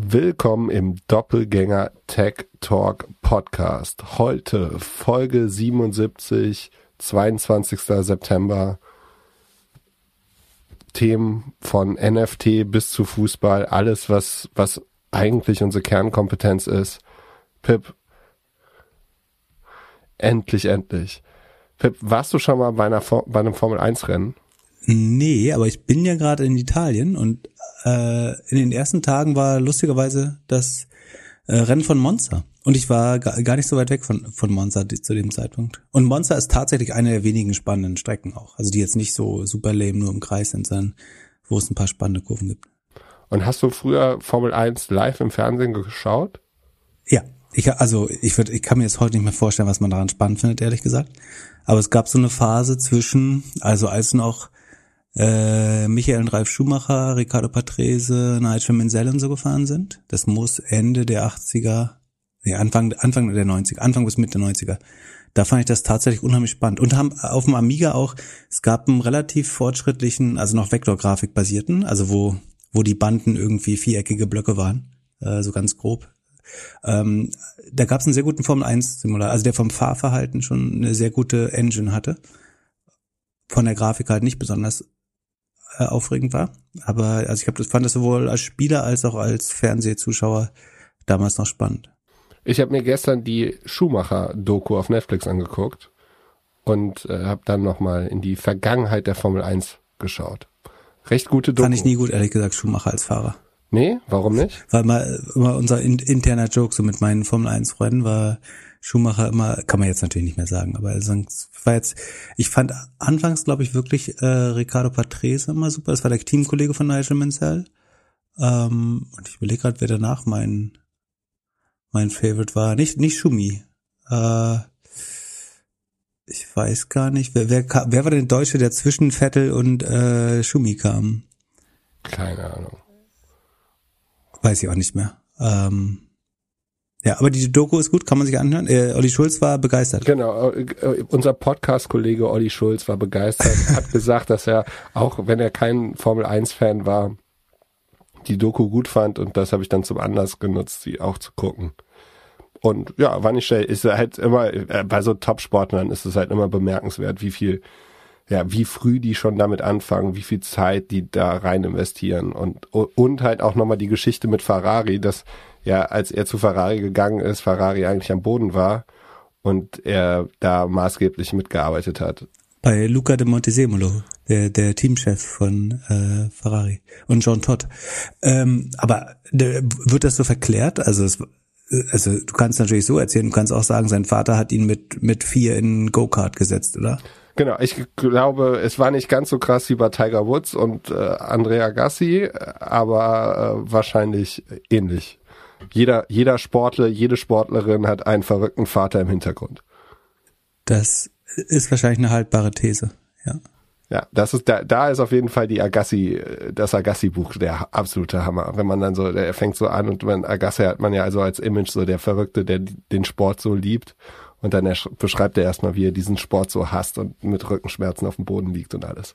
Willkommen im Doppelgänger Tech Talk Podcast. Heute Folge 77, 22. September. Themen von NFT bis zu Fußball, alles was, was eigentlich unsere Kernkompetenz ist. Pip, endlich, endlich. Pip, warst du schon mal bei, einer, bei einem Formel 1 Rennen? Nee, aber ich bin ja gerade in Italien und äh, in den ersten Tagen war lustigerweise das äh, Rennen von Monza. Und ich war gar, gar nicht so weit weg von, von Monza zu dem Zeitpunkt. Und Monza ist tatsächlich eine der wenigen spannenden Strecken auch. Also die jetzt nicht so super lame nur im Kreis sind, sondern wo es ein paar spannende Kurven gibt. Und hast du früher Formel 1 live im Fernsehen geschaut? Ja, ich, also ich würde, ich kann mir jetzt heute nicht mehr vorstellen, was man daran spannend findet, ehrlich gesagt. Aber es gab so eine Phase zwischen, also als noch äh, Michael und Ralf Schumacher, Ricardo Patrese, Nigel Menzel und so gefahren sind. Das muss Ende der 80er, nee, Anfang, Anfang der 90er, Anfang bis Mitte der 90er. Da fand ich das tatsächlich unheimlich spannend. Und haben auf dem Amiga auch, es gab einen relativ fortschrittlichen, also noch Vektorgrafik basierten, also wo, wo die Banden irgendwie viereckige Blöcke waren, äh, so ganz grob. Ähm, da gab es einen sehr guten Formel 1 Simulator, also der vom Fahrverhalten schon eine sehr gute Engine hatte. Von der Grafik halt nicht besonders äh, aufregend war. Aber also ich habe das fand das sowohl als Spieler als auch als Fernsehzuschauer damals noch spannend. Ich habe mir gestern die Schumacher-Doku auf Netflix angeguckt und äh, habe dann nochmal in die Vergangenheit der Formel 1 geschaut. Recht gute Doku. Fand ich nie gut, ehrlich gesagt, Schumacher als Fahrer. Nee, warum nicht? Weil mal immer unser in, interner Joke so mit meinen Formel 1 Freunden war, Schumacher immer, kann man jetzt natürlich nicht mehr sagen, aber also, war jetzt, ich fand anfangs, glaube ich, wirklich äh, Ricardo Patrese immer super. Das war der Teamkollege von Nigel Mansell. Ähm, und ich überlege gerade, wer danach mein mein Favorite war. Nicht nicht Schumi. Äh, ich weiß gar nicht, wer wer, wer war denn der Deutsche, der zwischen Vettel und äh, Schumi kam? Keine Ahnung. Weiß ich auch nicht mehr. Ähm, ja, aber die Doku ist gut, kann man sich anhören. Äh, Olli Schulz war begeistert. Genau, äh, äh unser Podcast-Kollege Olli Schulz war begeistert, hat gesagt, dass er, auch wenn er kein Formel-1-Fan war, die Doku gut fand und das habe ich dann zum Anlass genutzt, sie auch zu gucken. Und ja, war nicht schlecht. Ist halt immer, äh, bei so Top-Sportlern ist es halt immer bemerkenswert, wie viel, ja, wie früh die schon damit anfangen, wie viel Zeit die da rein investieren und, und halt auch nochmal die Geschichte mit Ferrari, dass ja, als er zu Ferrari gegangen ist, Ferrari eigentlich am Boden war und er da maßgeblich mitgearbeitet hat. Bei Luca de Montesemolo, der, der Teamchef von äh, Ferrari und John Todd. Ähm, aber de, wird das so verklärt? Also es, also du kannst natürlich so erzählen, du kannst auch sagen, sein Vater hat ihn mit mit vier in Go-Kart gesetzt, oder? Genau, ich glaube, es war nicht ganz so krass wie bei Tiger Woods und äh, Andrea Gassi, aber äh, wahrscheinlich ähnlich. Jeder, jeder Sportler, jede Sportlerin hat einen verrückten Vater im Hintergrund. Das ist wahrscheinlich eine haltbare These, ja. Ja, das ist da, da ist auf jeden Fall die Agassi, das Agassi-Buch der absolute Hammer. Wenn man dann so, der fängt so an und man Agassi hat man ja also als Image so der Verrückte, der den Sport so liebt und dann beschreibt er erstmal, wie er diesen Sport so hasst und mit Rückenschmerzen auf dem Boden liegt und alles.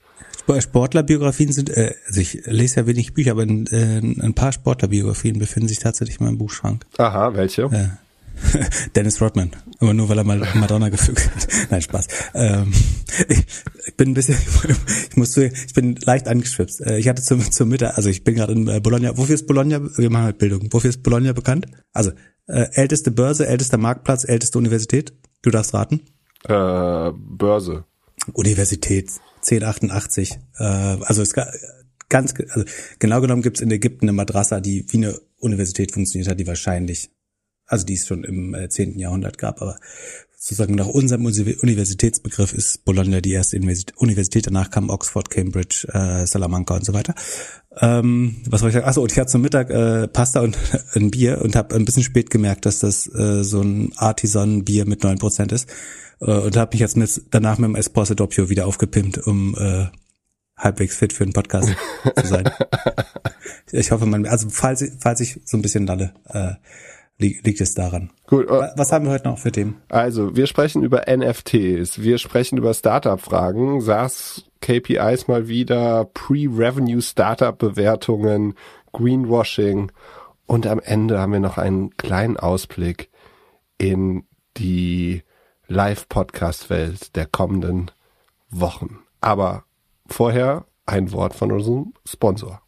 Sportlerbiografien sind, äh, also ich lese ja wenig Bücher, aber ein, äh, ein paar Sportlerbiografien befinden sich tatsächlich in meinem Buchschrank. Aha, welche? Äh, Dennis Rodman. Aber nur weil er mal Madonna gefügt hat. Nein, Spaß. Ähm, ich, bin ein bisschen, ich muss zu, ich bin leicht angeschwipst. Äh, ich hatte zum, zum Mittag, also ich bin gerade in äh, Bologna. Wofür ist Bologna? Wir machen halt Bildung. Wofür ist Bologna bekannt? Also äh, älteste Börse, ältester Marktplatz, älteste Universität. Du darfst raten. Äh, Börse. Universität 1088. Äh, also es ganz, also genau genommen gibt es in Ägypten eine Madrasa, die wie eine Universität funktioniert hat, die wahrscheinlich, also die es schon im äh, 10. Jahrhundert gab, aber sozusagen nach unserem Universitätsbegriff ist Bologna die erste Universität, danach kam Oxford, Cambridge, äh, Salamanca und so weiter. Ähm, was soll ich sagen? Achso, und ich hatte zum Mittag äh, Pasta und ein Bier und habe ein bisschen spät gemerkt, dass das äh, so ein Artisan-Bier mit neun Prozent ist äh, und habe mich jetzt mit, danach mit dem Espresso Doppio wieder aufgepimpt, um äh, halbwegs fit für einen Podcast zu sein. Ich hoffe, man, also falls, falls ich so ein bisschen lalle, äh, liegt es daran. Gut. Was haben wir heute noch für Themen? Also, wir sprechen über NFTs, wir sprechen über Startup-Fragen, SaaS KPIs mal wieder, Pre-Revenue Startup-Bewertungen, Greenwashing Und am Ende haben wir noch einen kleinen Ausblick in die Live-Podcast-Welt der kommenden Wochen. Aber vorher ein Wort von unserem Sponsor.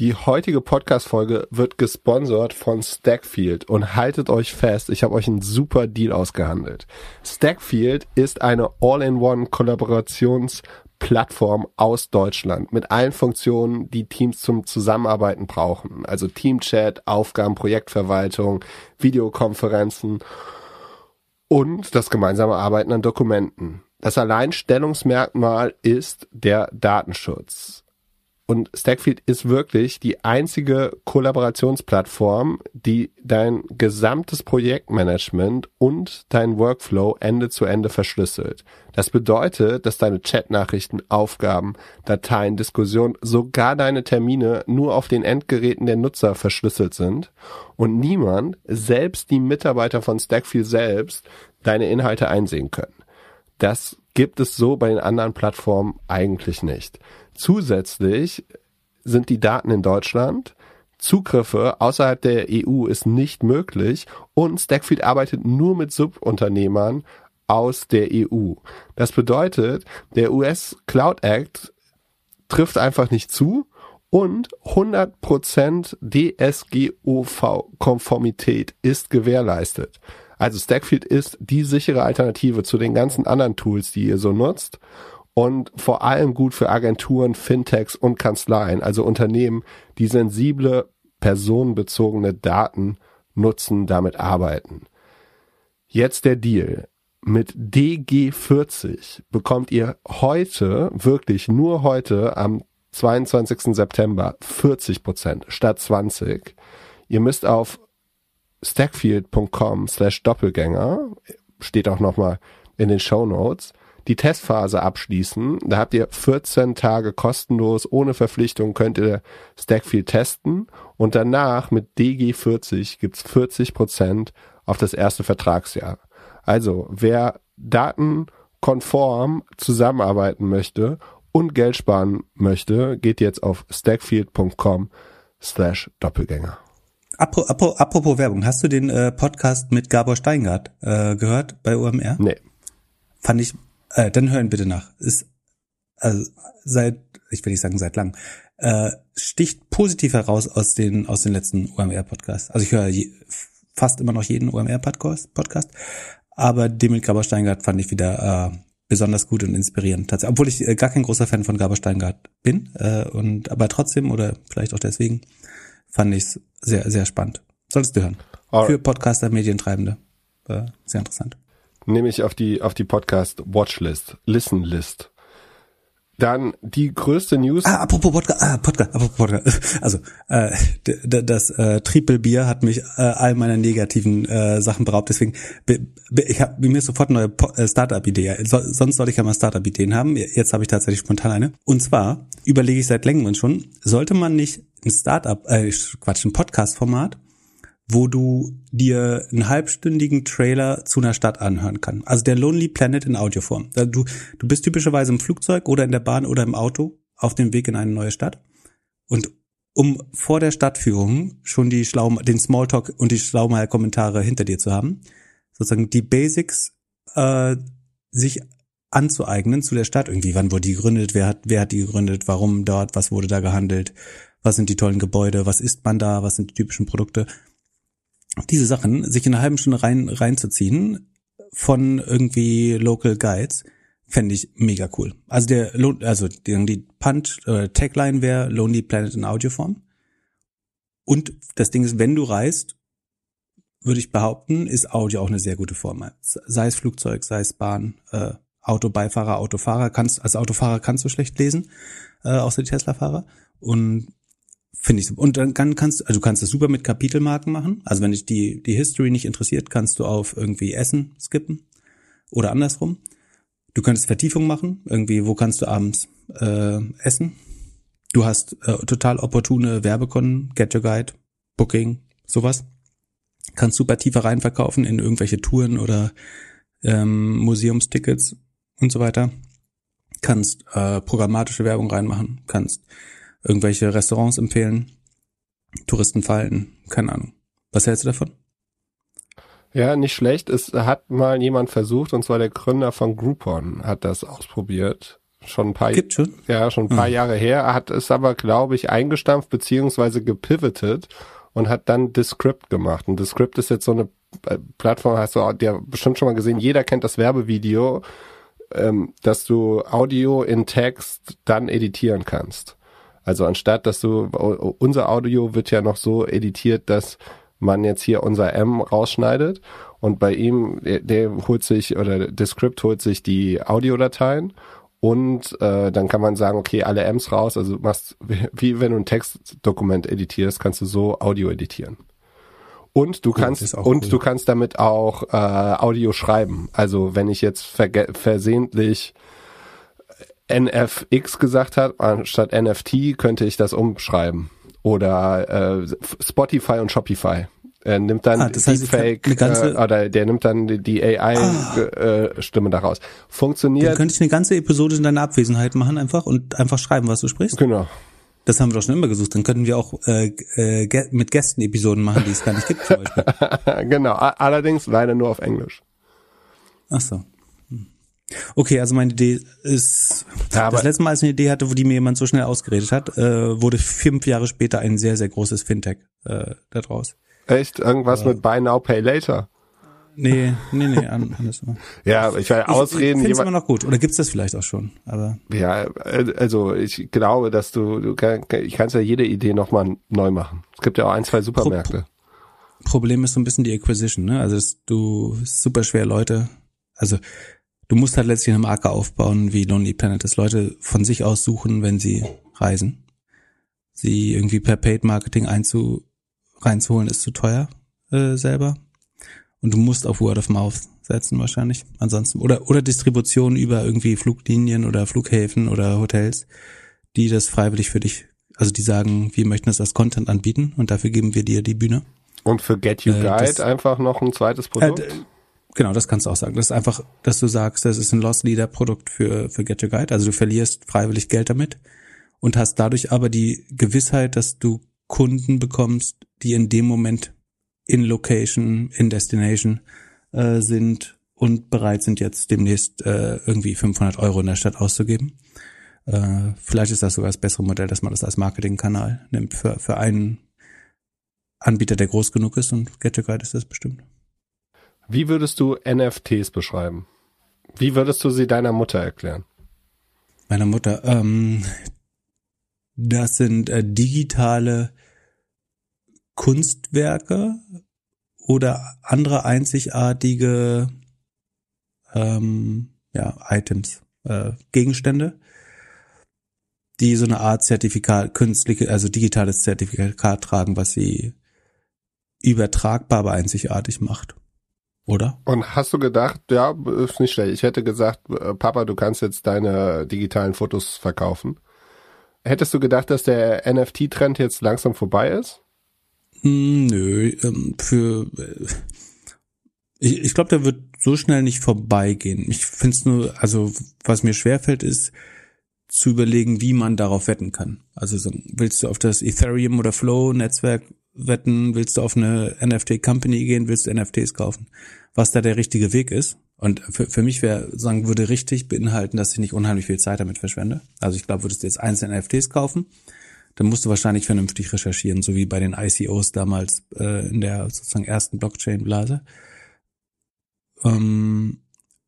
Die heutige Podcast-Folge wird gesponsert von Stackfield und haltet euch fest, ich habe euch einen super Deal ausgehandelt. Stackfield ist eine All-in-One-Kollaborationsplattform aus Deutschland mit allen Funktionen, die Teams zum Zusammenarbeiten brauchen. Also Teamchat, Aufgaben, Projektverwaltung, Videokonferenzen und das gemeinsame Arbeiten an Dokumenten. Das Alleinstellungsmerkmal ist der Datenschutz. Und Stackfield ist wirklich die einzige Kollaborationsplattform, die dein gesamtes Projektmanagement und dein Workflow Ende zu Ende verschlüsselt. Das bedeutet, dass deine Chatnachrichten, Aufgaben, Dateien, Diskussionen, sogar deine Termine nur auf den Endgeräten der Nutzer verschlüsselt sind und niemand, selbst die Mitarbeiter von Stackfield selbst, deine Inhalte einsehen können. Das gibt es so bei den anderen Plattformen eigentlich nicht. Zusätzlich sind die Daten in Deutschland. Zugriffe außerhalb der EU ist nicht möglich und Stackfield arbeitet nur mit Subunternehmern aus der EU. Das bedeutet, der US Cloud Act trifft einfach nicht zu und 100% DSGOV-Konformität ist gewährleistet. Also Stackfield ist die sichere Alternative zu den ganzen anderen Tools, die ihr so nutzt und vor allem gut für Agenturen, Fintechs und Kanzleien, also Unternehmen, die sensible personenbezogene Daten nutzen, damit arbeiten. Jetzt der Deal. Mit DG40 bekommt ihr heute, wirklich nur heute am 22. September 40 Prozent statt 20. Ihr müsst auf stackfield.com slash Doppelgänger, steht auch nochmal in den Show Notes, die Testphase abschließen. Da habt ihr 14 Tage kostenlos, ohne Verpflichtung könnt ihr Stackfield testen und danach mit DG40 gibt's 40 Prozent auf das erste Vertragsjahr. Also, wer datenkonform zusammenarbeiten möchte und Geld sparen möchte, geht jetzt auf stackfield.com slash Doppelgänger. Apropos, apropos Werbung, hast du den äh, Podcast mit Gabor Steingart äh, gehört bei OMR? Nee. Fand ich, äh, dann hören bitte nach. Ist also seit, ich will nicht sagen seit lang, äh, sticht positiv heraus aus den aus den letzten OMR-Podcasts. Also ich höre je, fast immer noch jeden OMR-Podcast, Podcast, aber den mit Gabor Steingart fand ich wieder äh, besonders gut und inspirierend. Tatsächlich, obwohl ich äh, gar kein großer Fan von Gabor Steingart bin äh, und aber trotzdem oder vielleicht auch deswegen fand ich es sehr, sehr spannend. Solltest du hören. Alright. Für Podcaster, Medientreibende. War sehr interessant. Nehme ich auf die, auf die Podcast Watchlist, Listen List. Dann die größte News. Ah, apropos Podcast, ah, Podcast, apropos Podcast. Also äh, das äh, Triple Bier hat mich äh, all meiner negativen äh, Sachen beraubt. Deswegen ich habe mir sofort eine neue äh, Startup-Idee. So, sonst sollte ich ja mal Startup-Ideen haben. Jetzt habe ich tatsächlich spontan eine. Und zwar überlege ich seit längerem schon, sollte man nicht ein Startup, äh, Quatsch, ein Podcast-Format, wo du dir einen halbstündigen Trailer zu einer Stadt anhören kann. Also der Lonely Planet in Audioform. Du, du bist typischerweise im Flugzeug oder in der Bahn oder im Auto auf dem Weg in eine neue Stadt. Und um vor der Stadtführung schon die Schlau den Smalltalk und die Schlaumeier-Kommentare hinter dir zu haben, sozusagen die Basics äh, sich anzueignen zu der Stadt. Irgendwie, wann wurde die gegründet, wer hat, wer hat die gegründet, warum dort, was wurde da gehandelt, was sind die tollen Gebäude, was isst man da, was sind die typischen Produkte. Diese Sachen, sich in einer halben Stunde rein, reinzuziehen von irgendwie Local Guides, fände ich mega cool. Also der, also die, Punch, äh, Tagline wäre Lonely Planet in Audioform. Und das Ding ist, wenn du reist, würde ich behaupten, ist Audio auch eine sehr gute Form. Sei es Flugzeug, sei es Bahn, äh, Autobeifahrer, Autofahrer, kannst, als Autofahrer kannst du schlecht lesen, äh, außer die Tesla-Fahrer. Und Finde ich. Und dann kannst also du kannst das super mit Kapitelmarken machen. Also wenn dich die die History nicht interessiert, kannst du auf irgendwie Essen skippen oder andersrum. Du könntest Vertiefung machen. Irgendwie, wo kannst du abends äh, essen? Du hast äh, total opportune Werbekonten, Get Your Guide, Booking, sowas. Kannst super tiefer reinverkaufen in irgendwelche Touren oder ähm, Museumstickets und so weiter. Kannst äh, programmatische Werbung reinmachen, kannst irgendwelche Restaurants empfehlen. Touristen fallen. Keine Ahnung. Was hältst du davon? Ja, nicht schlecht. Es hat mal jemand versucht, und zwar der Gründer von Groupon hat das ausprobiert. Schon ein paar, Gibt schon? ja, schon ein paar Hm. Jahre her, hat es aber, glaube ich, eingestampft beziehungsweise gepivotet und hat dann Descript gemacht. Und Descript ist jetzt so eine äh, Plattform, hast du ja bestimmt schon mal gesehen, jeder kennt das Werbevideo, ähm, dass du Audio in Text dann editieren kannst. Also anstatt, dass du, unser Audio wird ja noch so editiert, dass man jetzt hier unser M rausschneidet und bei ihm, der, der holt sich, oder der Script holt sich die Audiodateien und äh, dann kann man sagen, okay, alle M's raus, also du machst, wie, wenn du ein Textdokument editierst, kannst du so Audio editieren. Und du das kannst auch und cool. du kannst damit auch äh, Audio schreiben. Also wenn ich jetzt versehentlich NFX gesagt hat, anstatt NFT könnte ich das umschreiben. Oder äh, Spotify und Shopify. Er nimmt dann Ah, das heißt, Deepfake ganze- äh, oder der nimmt dann die- AI-Stimme daraus. Dann Funktioniert, könnte ich eine ganze Episode in deiner Abwesenheit machen einfach und einfach schreiben, was du sprichst. genau. Das haben wir doch schon immer gesucht. Dann könnten wir auch äh, äh, mit Gästen Episoden machen, die es gar nicht gibt zum Beispiel. genau, allerdings leider nur auf Englisch. Ach so. Okay, also meine Idee ist, Ja, das letzte Mal, als ich eine Idee hatte, wo die mir jemand so schnell ausgeredet hat, äh, wurde fünf Jahre später ein sehr, sehr großes Fintech äh, da draus. Echt? Irgendwas mit Buy Now, Pay Later? Nee, nee, nee, an, anders. Ja, ich will Ausreden, Ich finde immer noch gut. Oder gibt's das vielleicht auch schon? Aber Ja, äh, also ich glaube, dass du, du kann, ich kannst ja jede Idee nochmal neu machen. Es gibt ja auch ein, zwei Supermärkte. Problem ist so ein bisschen die Acquisition, ne? Also dass du super schwer Leute, also du musst halt letztlich eine Marke aufbauen wie Lonely Planet, dass Leute von sich aus suchen, wenn sie reisen. Sie irgendwie per Paid Marketing einzu reinzuholen ist zu teuer äh, selber. Und du musst auf Word of Mouth setzen wahrscheinlich. Ansonsten oder oder Distribution über irgendwie Fluglinien oder Flughäfen oder Hotels, die das freiwillig für dich, also die sagen, wir möchten das als Content anbieten und dafür geben wir dir die Bühne. Und für Get You Äh, Guide das- einfach noch ein zweites Produkt. Äh, genau, das kannst du auch sagen. Das ist einfach, dass du sagst, das ist ein Loss Leader Produkt für, für Get Your Guide. Also du verlierst freiwillig Geld damit und hast dadurch aber die Gewissheit, dass du Kunden bekommst, die in dem Moment in Location, in Destination äh, sind und bereit sind jetzt demnächst äh, irgendwie 500 Euro in der Stadt auszugeben. Äh, vielleicht ist das sogar das bessere Modell, dass man das als Marketingkanal nimmt für, für einen Anbieter, der groß genug ist und Get Your Guide ist das bestimmt. Wie würdest du NFTs beschreiben? Wie würdest du sie deiner Mutter erklären? meiner Mutter. Ähm, das sind äh, digitale Kunstwerke oder andere einzigartige ähm, ja, Items, äh, Gegenstände, die so eine Art Zertifikat, künstliche, also digitales Zertifikat tragen, was sie übertragbar, aber einzigartig macht. Oder? Und hast du gedacht, ja, ist nicht schlecht. Ich hätte gesagt, äh, Papa, du kannst jetzt deine digitalen Fotos verkaufen. Hättest du gedacht, dass der NFT-Trend jetzt langsam vorbei ist? Hm, Nö, ähm, für äh, ich, ich glaube, der wird so schnell nicht vorbeigehen. Ich finde es nur, also was mir schwerfällt, ist zu überlegen, wie man darauf wetten kann. Also so, willst du auf das Ethereum oder Flow Netzwerk wetten, willst du auf eine NFT Company gehen, willst du NFTs kaufen? Was da der richtige Weg ist. Und für, für mich wäre, sagen, würde richtig beinhalten, dass ich nicht unheimlich viel Zeit damit verschwende. Also ich glaube, würdest du jetzt einzelne NFTs kaufen, dann musst du wahrscheinlich vernünftig recherchieren, so wie bei den ICOs damals äh, in der sozusagen ersten Blockchain-Blase. Ähm,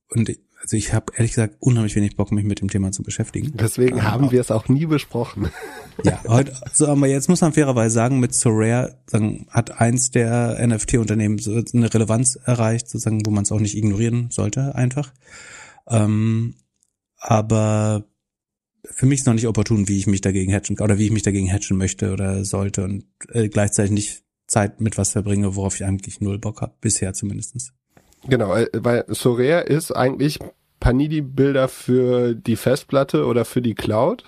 und also ich habe ehrlich gesagt unheimlich wenig Bock, mich mit dem Thema zu beschäftigen. Deswegen Ähm, haben wir es auch nie besprochen. Ja, heute, so, aber jetzt muss man fairerweise sagen, mit Sorare sagen, hat eins der NFT-Unternehmen so eine Relevanz erreicht, sozusagen, wo man es auch nicht ignorieren sollte, einfach. Ähm, aber für mich ist noch nicht opportun, wie ich mich dagegen hatchen oder wie ich mich dagegen hatchen möchte oder sollte und äh, gleichzeitig nicht Zeit mit was verbringe, worauf ich eigentlich null Bock habe, bisher zumindestens. Genau, äh, weil Sorare ist eigentlich Panini-Bilder für die Festplatte oder für die Cloud.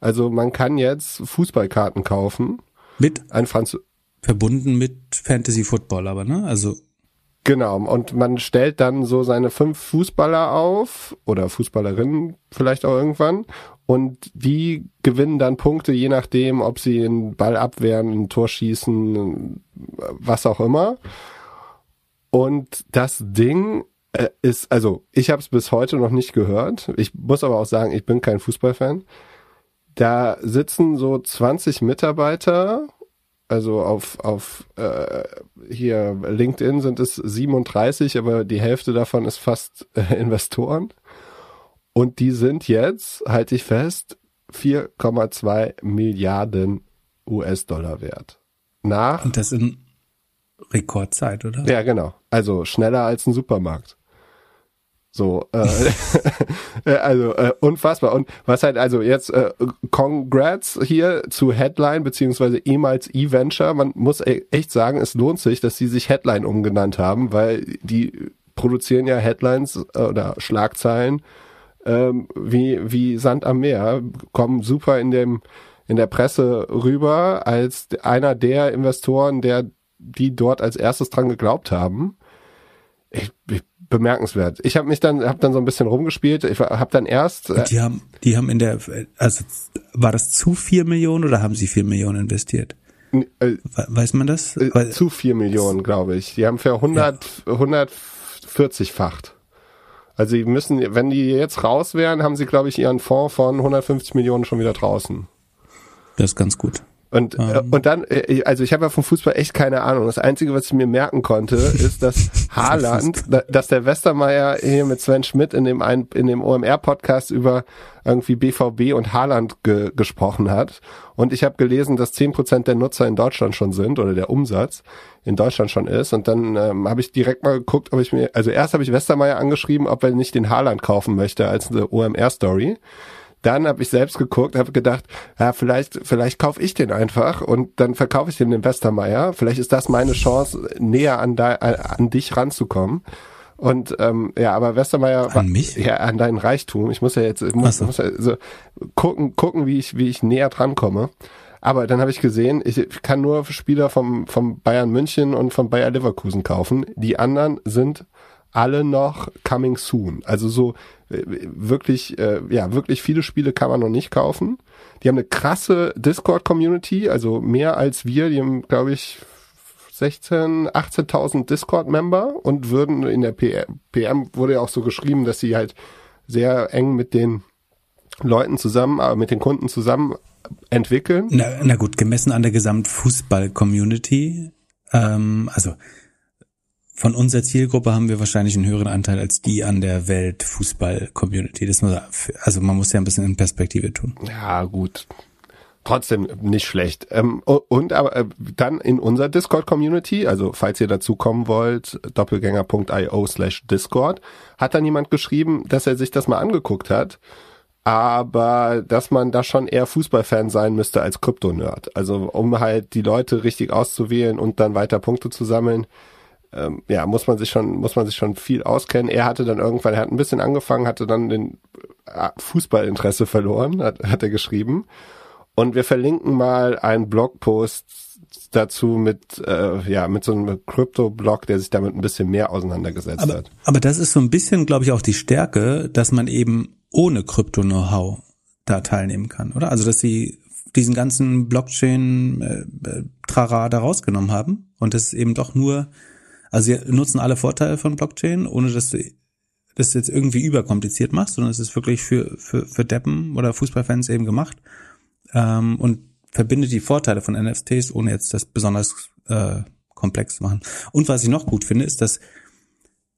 Also man kann jetzt Fußballkarten kaufen. Mit Ein Franz verbunden mit Fantasy Football, aber ne? Also Genau, und man stellt dann so seine fünf Fußballer auf oder Fußballerinnen vielleicht auch irgendwann und die gewinnen dann Punkte, je nachdem, ob sie einen Ball abwehren, ein Tor schießen, was auch immer. Und das Ding äh, ist, also ich habe es bis heute noch nicht gehört. Ich muss aber auch sagen, ich bin kein Fußballfan. Da sitzen so 20 Mitarbeiter, also auf, auf äh, hier LinkedIn sind es 37, aber die Hälfte davon ist fast äh, Investoren. Und die sind jetzt, halte ich fest, 4,2 Milliarden US-Dollar wert. Nach. Und das in Rekordzeit, oder? Ja, genau. Also schneller als ein Supermarkt. So, äh, äh, also äh, unfassbar. Und was halt, also jetzt äh, Congrats hier zu Headline beziehungsweise ehemals E-Venture. Man muss e echt sagen, es lohnt sich, dass sie sich Headline umgenannt haben, weil die produzieren ja Headlines äh, oder Schlagzeilen ähm, wie wie Sand am Meer, kommen super in dem in der Presse rüber als einer der Investoren, der die dort als erstes dran geglaubt haben. Ich, ich bemerkenswert. Ich habe mich dann habe dann so ein bisschen rumgespielt. Ich habe dann erst äh, die haben die haben in der also war das zu vier Millionen oder haben sie vier Millionen investiert? Äh, Weiß man das? Äh, zu vier Millionen, glaube ich. Die haben für 100 ja. 140-facht. Also die müssen, wenn die jetzt raus wären, haben sie, glaube ich, ihren Fonds von 150 Millionen schon wieder draußen. Das ist ganz gut. Und, ähm. äh, und dann, äh, also ich habe ja vom Fußball echt keine Ahnung. Das Einzige, was ich mir merken konnte, ist, dass Haaland, dass der Westermeier hier mit Sven Schmidt in dem, ein, in dem OMR-Podcast über irgendwie BVB und Haaland ge gesprochen hat. Und ich habe gelesen, dass zehn Prozent der Nutzer in Deutschland schon sind oder der Umsatz in Deutschland schon ist. Und dann ähm, habe ich direkt mal geguckt, ob ich mir, also erst habe ich Westermeier angeschrieben, ob er nicht den Haaland kaufen möchte als eine OMR-Story. Dann habe ich selbst geguckt, habe gedacht, ja, vielleicht, vielleicht kaufe ich den einfach und dann verkaufe ich den dem Westermeier. Vielleicht ist das meine Chance, näher an, de, an dich ranzukommen. Und ähm, ja, aber Westermeier an mich? ja an deinen Reichtum. Ich muss ja jetzt muss, so. muss ja so gucken, gucken, wie ich wie ich näher dran komme. Aber dann habe ich gesehen, ich kann nur Spieler vom vom Bayern München und vom Bayer Leverkusen kaufen. Die anderen sind alle noch coming soon. Also so äh, wirklich, äh, ja, wirklich viele Spiele kann man noch nicht kaufen. Die haben eine krasse Discord-Community, also mehr als wir. Die haben, glaube ich, 16, 18.000 Discord-Member und würden in der PM wurde ja auch so geschrieben, dass sie halt sehr eng mit den Leuten zusammen, aber mit den Kunden zusammen entwickeln. Na, na gut, gemessen an der Gesamtfußball-Community, ähm, also von unserer Zielgruppe haben wir wahrscheinlich einen höheren Anteil als die an der Weltfußball-Community. Also man muss ja ein bisschen in Perspektive tun. Ja, gut. Trotzdem nicht schlecht. Ähm, und aber äh, dann in unserer Discord-Community, also falls ihr dazu kommen wollt, doppelgänger.io slash Discord, hat dann jemand geschrieben, dass er sich das mal angeguckt hat aber dass man da schon eher Fußballfan sein müsste als Krypto-Nerd. Also um halt die Leute richtig auszuwählen und dann weiter Punkte zu sammeln, ähm, ja, muss man sich schon, muss man sich schon viel auskennen. Er hatte dann irgendwann, er hat ein bisschen angefangen, hatte dann den äh, Fußballinteresse verloren, hat, hat er geschrieben. Und wir verlinken mal einen Blogpost dazu mit, äh, ja, mit so einem Crypto-Blog, der sich damit ein bisschen mehr auseinandergesetzt aber, hat. Aber das ist so ein bisschen, glaube ich, auch die Stärke, dass man eben ohne Krypto-Know-how da teilnehmen kann, oder? Also, dass sie diesen ganzen Blockchain-Trara äh, da rausgenommen haben und es eben doch nur also sie nutzen alle Vorteile von Blockchain, ohne dass du das jetzt irgendwie überkompliziert machst, sondern es ist wirklich für, für, für Deppen oder Fußballfans eben gemacht ähm, und verbindet die Vorteile von NFTs, ohne jetzt das besonders äh, komplex zu machen. Und was ich noch gut finde, ist, dass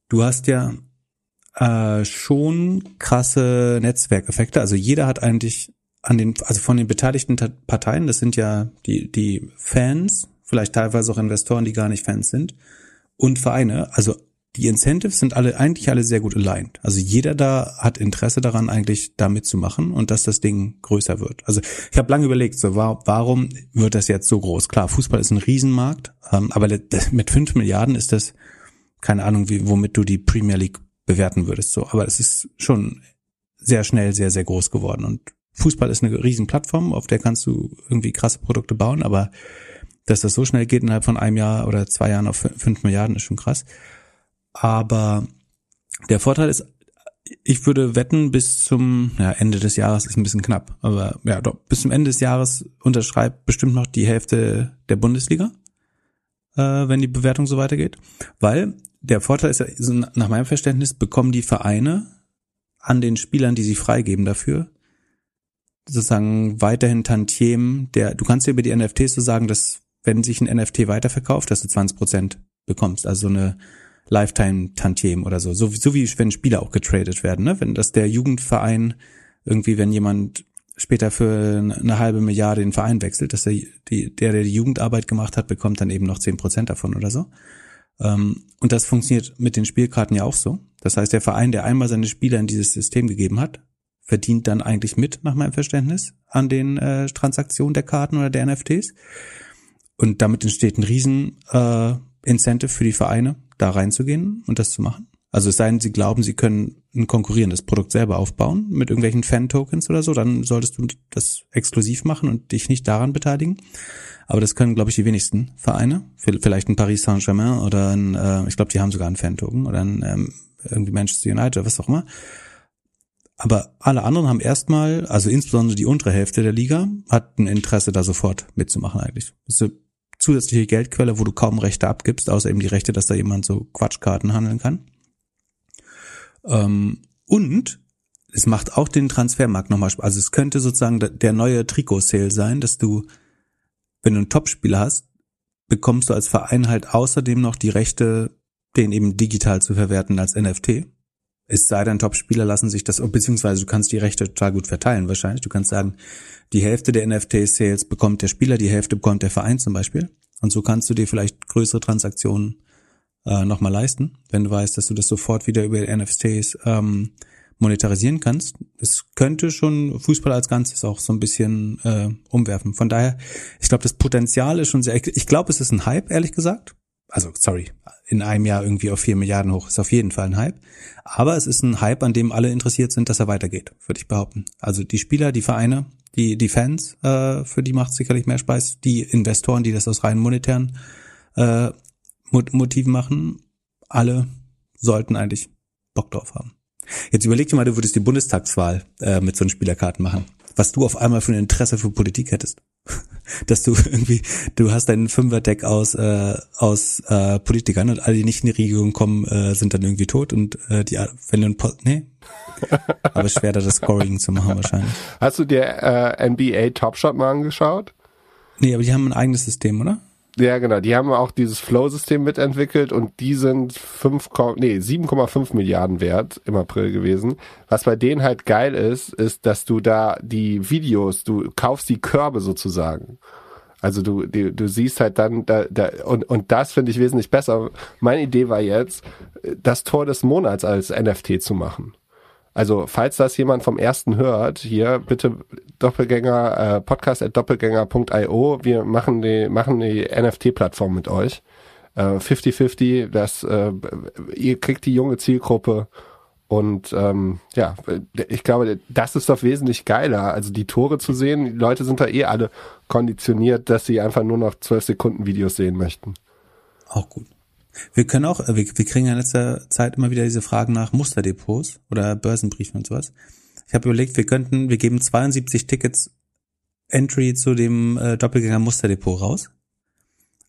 du hast ja äh, schon krasse Netzwerkeffekte. Also jeder hat eigentlich an den, also von den beteiligten Parteien, das sind ja die, die Fans, vielleicht teilweise auch Investoren, die gar nicht Fans sind, und Vereine. Also die Incentives sind alle eigentlich alle sehr gut aligned. Also jeder da hat Interesse daran, eigentlich da mitzumachen und dass das Ding größer wird. Also ich habe lange überlegt, so warum wird das jetzt so groß? Klar, Fußball ist ein Riesenmarkt, ähm, aber mit fünf Milliarden ist das keine Ahnung, wie, womit du die Premier League bewerten würdest. So, aber es ist schon sehr schnell sehr sehr groß geworden und Fußball ist eine Riesenplattform, auf der kannst du irgendwie krasse Produkte bauen, aber dass das so schnell geht innerhalb von einem Jahr oder zwei Jahren auf fünf Milliarden ist schon krass. Aber der Vorteil ist, ich würde wetten, bis zum ja, Ende des Jahres ist ein bisschen knapp, aber ja, doch, bis zum Ende des Jahres unterschreibt bestimmt noch die Hälfte der Bundesliga, äh, wenn die Bewertung so weitergeht. Weil der Vorteil ist nach meinem Verständnis, bekommen die Vereine an den Spielern, die sie freigeben dafür, sozusagen weiterhin Tantiemen, der, du kannst ja über die NFTs so sagen, dass wenn sich ein NFT weiterverkauft, dass du 20 Prozent bekommst, also eine Lifetime Tantiem oder so. so. So wie wenn Spieler auch getradet werden, ne? Wenn das der Jugendverein irgendwie, wenn jemand später für eine halbe Milliarde den Verein wechselt, dass der, der, der die Jugendarbeit gemacht hat, bekommt dann eben noch zehn Prozent davon oder so. Ähm, und das funktioniert mit den Spielkarten ja auch so. Das heißt, der Verein, der einmal seine Spieler in dieses System gegeben hat, verdient dann eigentlich mit, nach meinem Verständnis, an den äh, Transaktionen der Karten oder der NFTs. Und damit entsteht ein riesen äh, Incentive für die Vereine, da reinzugehen und das zu machen. Also es sei denn, sie glauben, sie können ein konkurrierendes Produkt selber aufbauen mit irgendwelchen Fan-Tokens oder so, dann solltest du das exklusiv machen und dich nicht daran beteiligen. Aber das können, glaube ich, die wenigsten Vereine. Vielleicht ein Paris Saint-Germain oder ein, äh, ich glaube, die haben sogar einen Fan-Token oder ein ähm, irgendwie Manchester United oder was auch immer. Aber alle anderen haben erstmal, also insbesondere die untere Hälfte der Liga, hat ein Interesse, da sofort mitzumachen eigentlich. Das ist eine zusätzliche Geldquelle, wo du kaum Rechte abgibst, außer eben die Rechte, dass da jemand so Quatschkarten handeln kann. Ähm, und es macht auch den Transfermarkt nochmal Spaß. Also es könnte sozusagen der neue Trikot-Sale sein, dass du, wenn du einen Topspieler hast, bekommst du als Verein halt außerdem noch die Rechte, den eben digital zu verwerten als NFT. Es sei denn, Topspieler lassen sich das, beziehungsweise du kannst die Rechte total gut verteilen wahrscheinlich. Du kannst sagen, die Hälfte der NFT-Sales bekommt der Spieler, die Hälfte bekommt der Verein zum Beispiel. Und so kannst du dir vielleicht größere Transaktionen äh, nochmal leisten, wenn du weißt, dass du das sofort wieder über NFTs ähm, monetarisieren kannst. Es könnte schon Fußball als Ganzes auch so ein bisschen äh, umwerfen. Von daher, ich glaube, das Potenzial ist schon sehr. Ich glaube, es ist ein Hype, ehrlich gesagt. Also, sorry, in einem Jahr irgendwie auf vier Milliarden hoch ist auf jeden Fall ein Hype. Aber es ist ein Hype, an dem alle interessiert sind, dass er weitergeht, würde ich behaupten. Also die Spieler, die Vereine, die, die Fans, äh, für die macht sicherlich mehr Spaß. Die Investoren, die das aus rein monetären äh, Motiven machen, alle sollten eigentlich Bock drauf haben. Jetzt überleg dir mal, du würdest die Bundestagswahl äh, mit so einem Spielerkarten machen. Was du auf einmal für ein Interesse für Politik hättest. Dass du irgendwie, du hast dein Fünferdeck aus, äh, aus äh, Politikern und alle, die nicht in die Regierung kommen, äh, sind dann irgendwie tot und äh, die, wenn du ein Post, nee. Aber schwer da das Scoring zu machen wahrscheinlich. Hast du dir äh, NBA Top Shot mal angeschaut? Nee, aber die haben ein eigenes System, oder? Ja, genau. Die haben auch dieses Flow-System mitentwickelt und die sind 5, nee, 7,5 Milliarden wert im April gewesen. Was bei denen halt geil ist, ist, dass du da die Videos, du kaufst die Körbe sozusagen. Also du, du, du siehst halt dann, da, da, und, und das finde ich wesentlich besser. Meine Idee war jetzt, das Tor des Monats als NFT zu machen. Also, falls das jemand vom ersten hört, hier bitte Doppelgänger, äh, podcast at doppelgänger.io. Wir machen die, machen die NFT-Plattform mit euch. 50-50, äh, das, äh, ihr kriegt die junge Zielgruppe und ähm, ja, ich glaube, das ist doch wesentlich geiler. Also die Tore zu sehen, die Leute sind da eh alle konditioniert, dass sie einfach nur noch 12 Sekunden Videos sehen möchten. Auch gut. Wir können auch, wir, wir kriegen ja in letzter Zeit immer wieder diese Fragen nach Musterdepots oder Börsenbriefen und sowas. Ich habe überlegt, wir könnten, wir geben 72 Tickets Entry zu dem äh, Doppelgänger Musterdepot raus.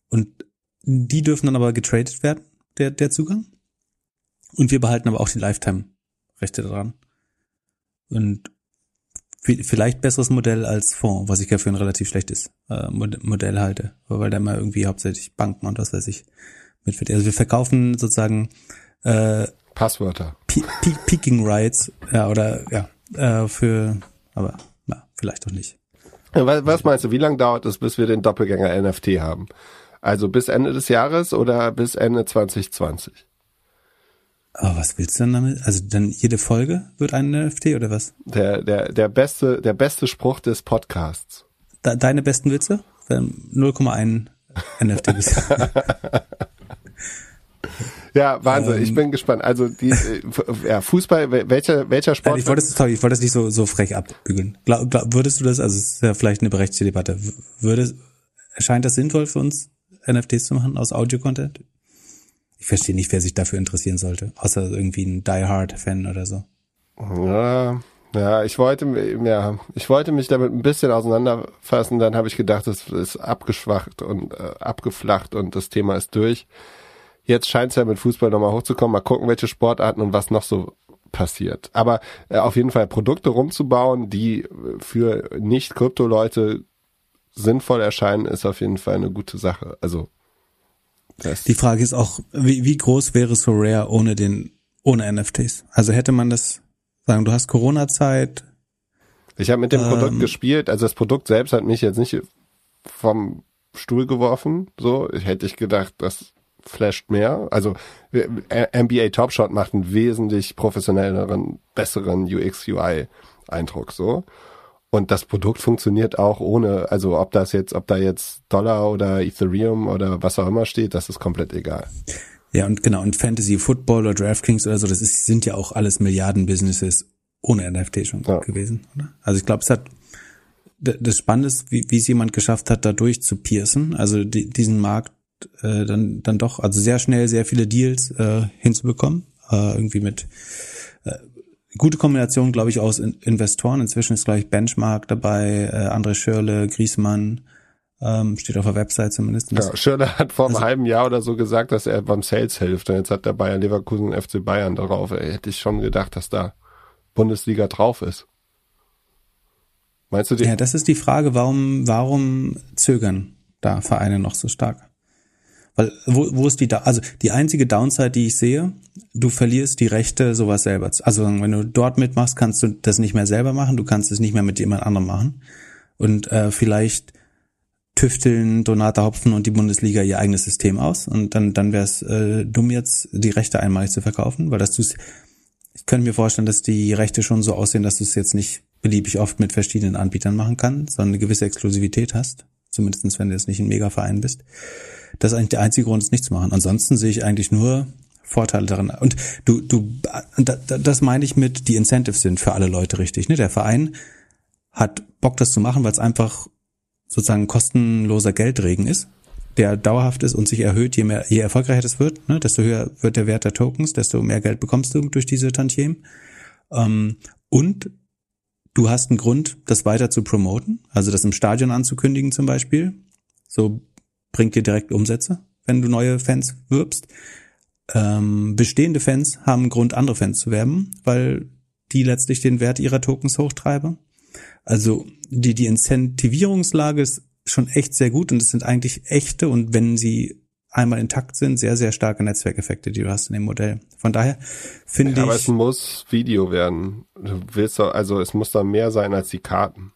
Und die dürfen dann aber getradet werden, der, der Zugang. Und wir behalten aber auch die Lifetime-Rechte daran. Und vielleicht besseres Modell als Fonds, was ich ja für ein relativ schlechtes äh, Modell halte, weil da immer irgendwie hauptsächlich Banken und was weiß ich mit Also wir verkaufen sozusagen äh, Passwörter. Peaking Rights, ja, oder ja, äh, für, aber ja, vielleicht auch nicht. Was, was meinst du, wie lange dauert es, bis wir den Doppelgänger NFT haben? Also bis Ende des Jahres oder bis Ende 2020? Aber was willst du denn damit? Also dann jede Folge wird ein NFT oder was? Der, der, der beste, der beste Spruch des Podcasts. Deine besten Witze? 0,1 NFT. Ja, Wahnsinn. Ähm, ich bin gespannt. Also die äh, ja, Fußball, welcher welcher Sport? Ich wollte es sorry, ich wollte das nicht so so frech abbügeln. Glaub, glaub, würdest du das? Also es ist ja vielleicht eine berechtigte Debatte. Würde erscheint das sinnvoll für uns NFTs zu machen aus Audio-Content? Ich verstehe nicht, wer sich dafür interessieren sollte, außer irgendwie ein Die Hard Fan oder so. Ja, ja, ich wollte, ja, ich wollte mich damit ein bisschen auseinanderfassen, dann habe ich gedacht, es ist abgeschwacht und äh, abgeflacht und das Thema ist durch. Jetzt scheint es ja mit Fußball nochmal hochzukommen. Mal gucken, welche Sportarten und was noch so passiert. Aber äh, auf jeden Fall Produkte rumzubauen, die für nicht-Krypto-Leute sinnvoll erscheinen, ist auf jeden Fall eine gute Sache. Also die Frage ist auch, wie, wie groß wäre so Rare ohne den ohne NFTs? Also hätte man das sagen, du hast Corona-Zeit. Ich habe mit dem ähm, Produkt gespielt, also das Produkt selbst hat mich jetzt nicht vom Stuhl geworfen, so hätte ich gedacht, das flasht mehr. Also NBA Top Shot macht einen wesentlich professionelleren, besseren UX UI Eindruck so. Und das Produkt funktioniert auch ohne, also ob das jetzt, ob da jetzt Dollar oder Ethereum oder was auch immer steht, das ist komplett egal. Ja, und genau, und Fantasy Football oder DraftKings oder so, das ist, sind ja auch alles Milliarden-Businesses ohne NFT schon ja. gewesen, oder? Also ich glaube, es hat das Spannende ist, wie, wie es jemand geschafft hat, da durchzupiercen, also die, diesen Markt äh, dann, dann doch, also sehr schnell sehr viele Deals äh, hinzubekommen, äh, irgendwie mit äh, gute Kombination, glaube ich, aus Investoren. Inzwischen ist, gleich Benchmark dabei, äh, André Schörle, Griesmann, ähm, steht auf der Website zumindest. Ja, Schörle hat vor einem also, halben Jahr oder so gesagt, dass er beim Sales hilft. Und jetzt hat der Bayern Leverkusen FC Bayern darauf. Ey, hätte ich schon gedacht, dass da Bundesliga drauf ist. Meinst du die? Ja, das ist die Frage, warum, warum zögern da Vereine noch so stark? Weil, wo, wo ist die da? Also die einzige Downside, die ich sehe, du verlierst die Rechte, sowas selber. Also wenn du dort mitmachst, kannst du das nicht mehr selber machen, du kannst es nicht mehr mit jemand anderem machen. Und äh, vielleicht tüfteln Donata Hopfen und die Bundesliga ihr eigenes System aus und dann dann wäre es äh, dumm jetzt die Rechte einmalig zu verkaufen, weil das du ich könnte mir vorstellen, dass die Rechte schon so aussehen, dass du es jetzt nicht beliebig oft mit verschiedenen Anbietern machen kannst, sondern eine gewisse Exklusivität hast, zumindestens wenn du jetzt nicht ein Mega-Verein bist. Das ist eigentlich der einzige Grund, es nicht zu machen. Ansonsten sehe ich eigentlich nur Vorteile darin. Und du, du, das meine ich mit, die Incentives sind für alle Leute richtig. Ne? Der Verein hat Bock, das zu machen, weil es einfach sozusagen kostenloser Geldregen ist, der dauerhaft ist und sich erhöht, je mehr, je erfolgreicher das wird, ne? desto höher wird der Wert der Tokens, desto mehr Geld bekommst du durch diese Tantiemen. Ähm, und du hast einen Grund, das weiter zu promoten, also das im Stadion anzukündigen zum Beispiel. So bringt dir direkt Umsätze, wenn du neue Fans wirbst. Ähm, bestehende Fans haben Grund, andere Fans zu werben, weil die letztlich den Wert ihrer Tokens hochtreiben. Also die, die Incentivierungslage ist schon echt sehr gut und es sind eigentlich echte und wenn sie einmal intakt sind, sehr, sehr starke Netzwerkeffekte, die du hast in dem Modell. Von daher finde ja, ich. Aber es muss Video werden. Du willst doch, also es muss da mehr sein als die Karten.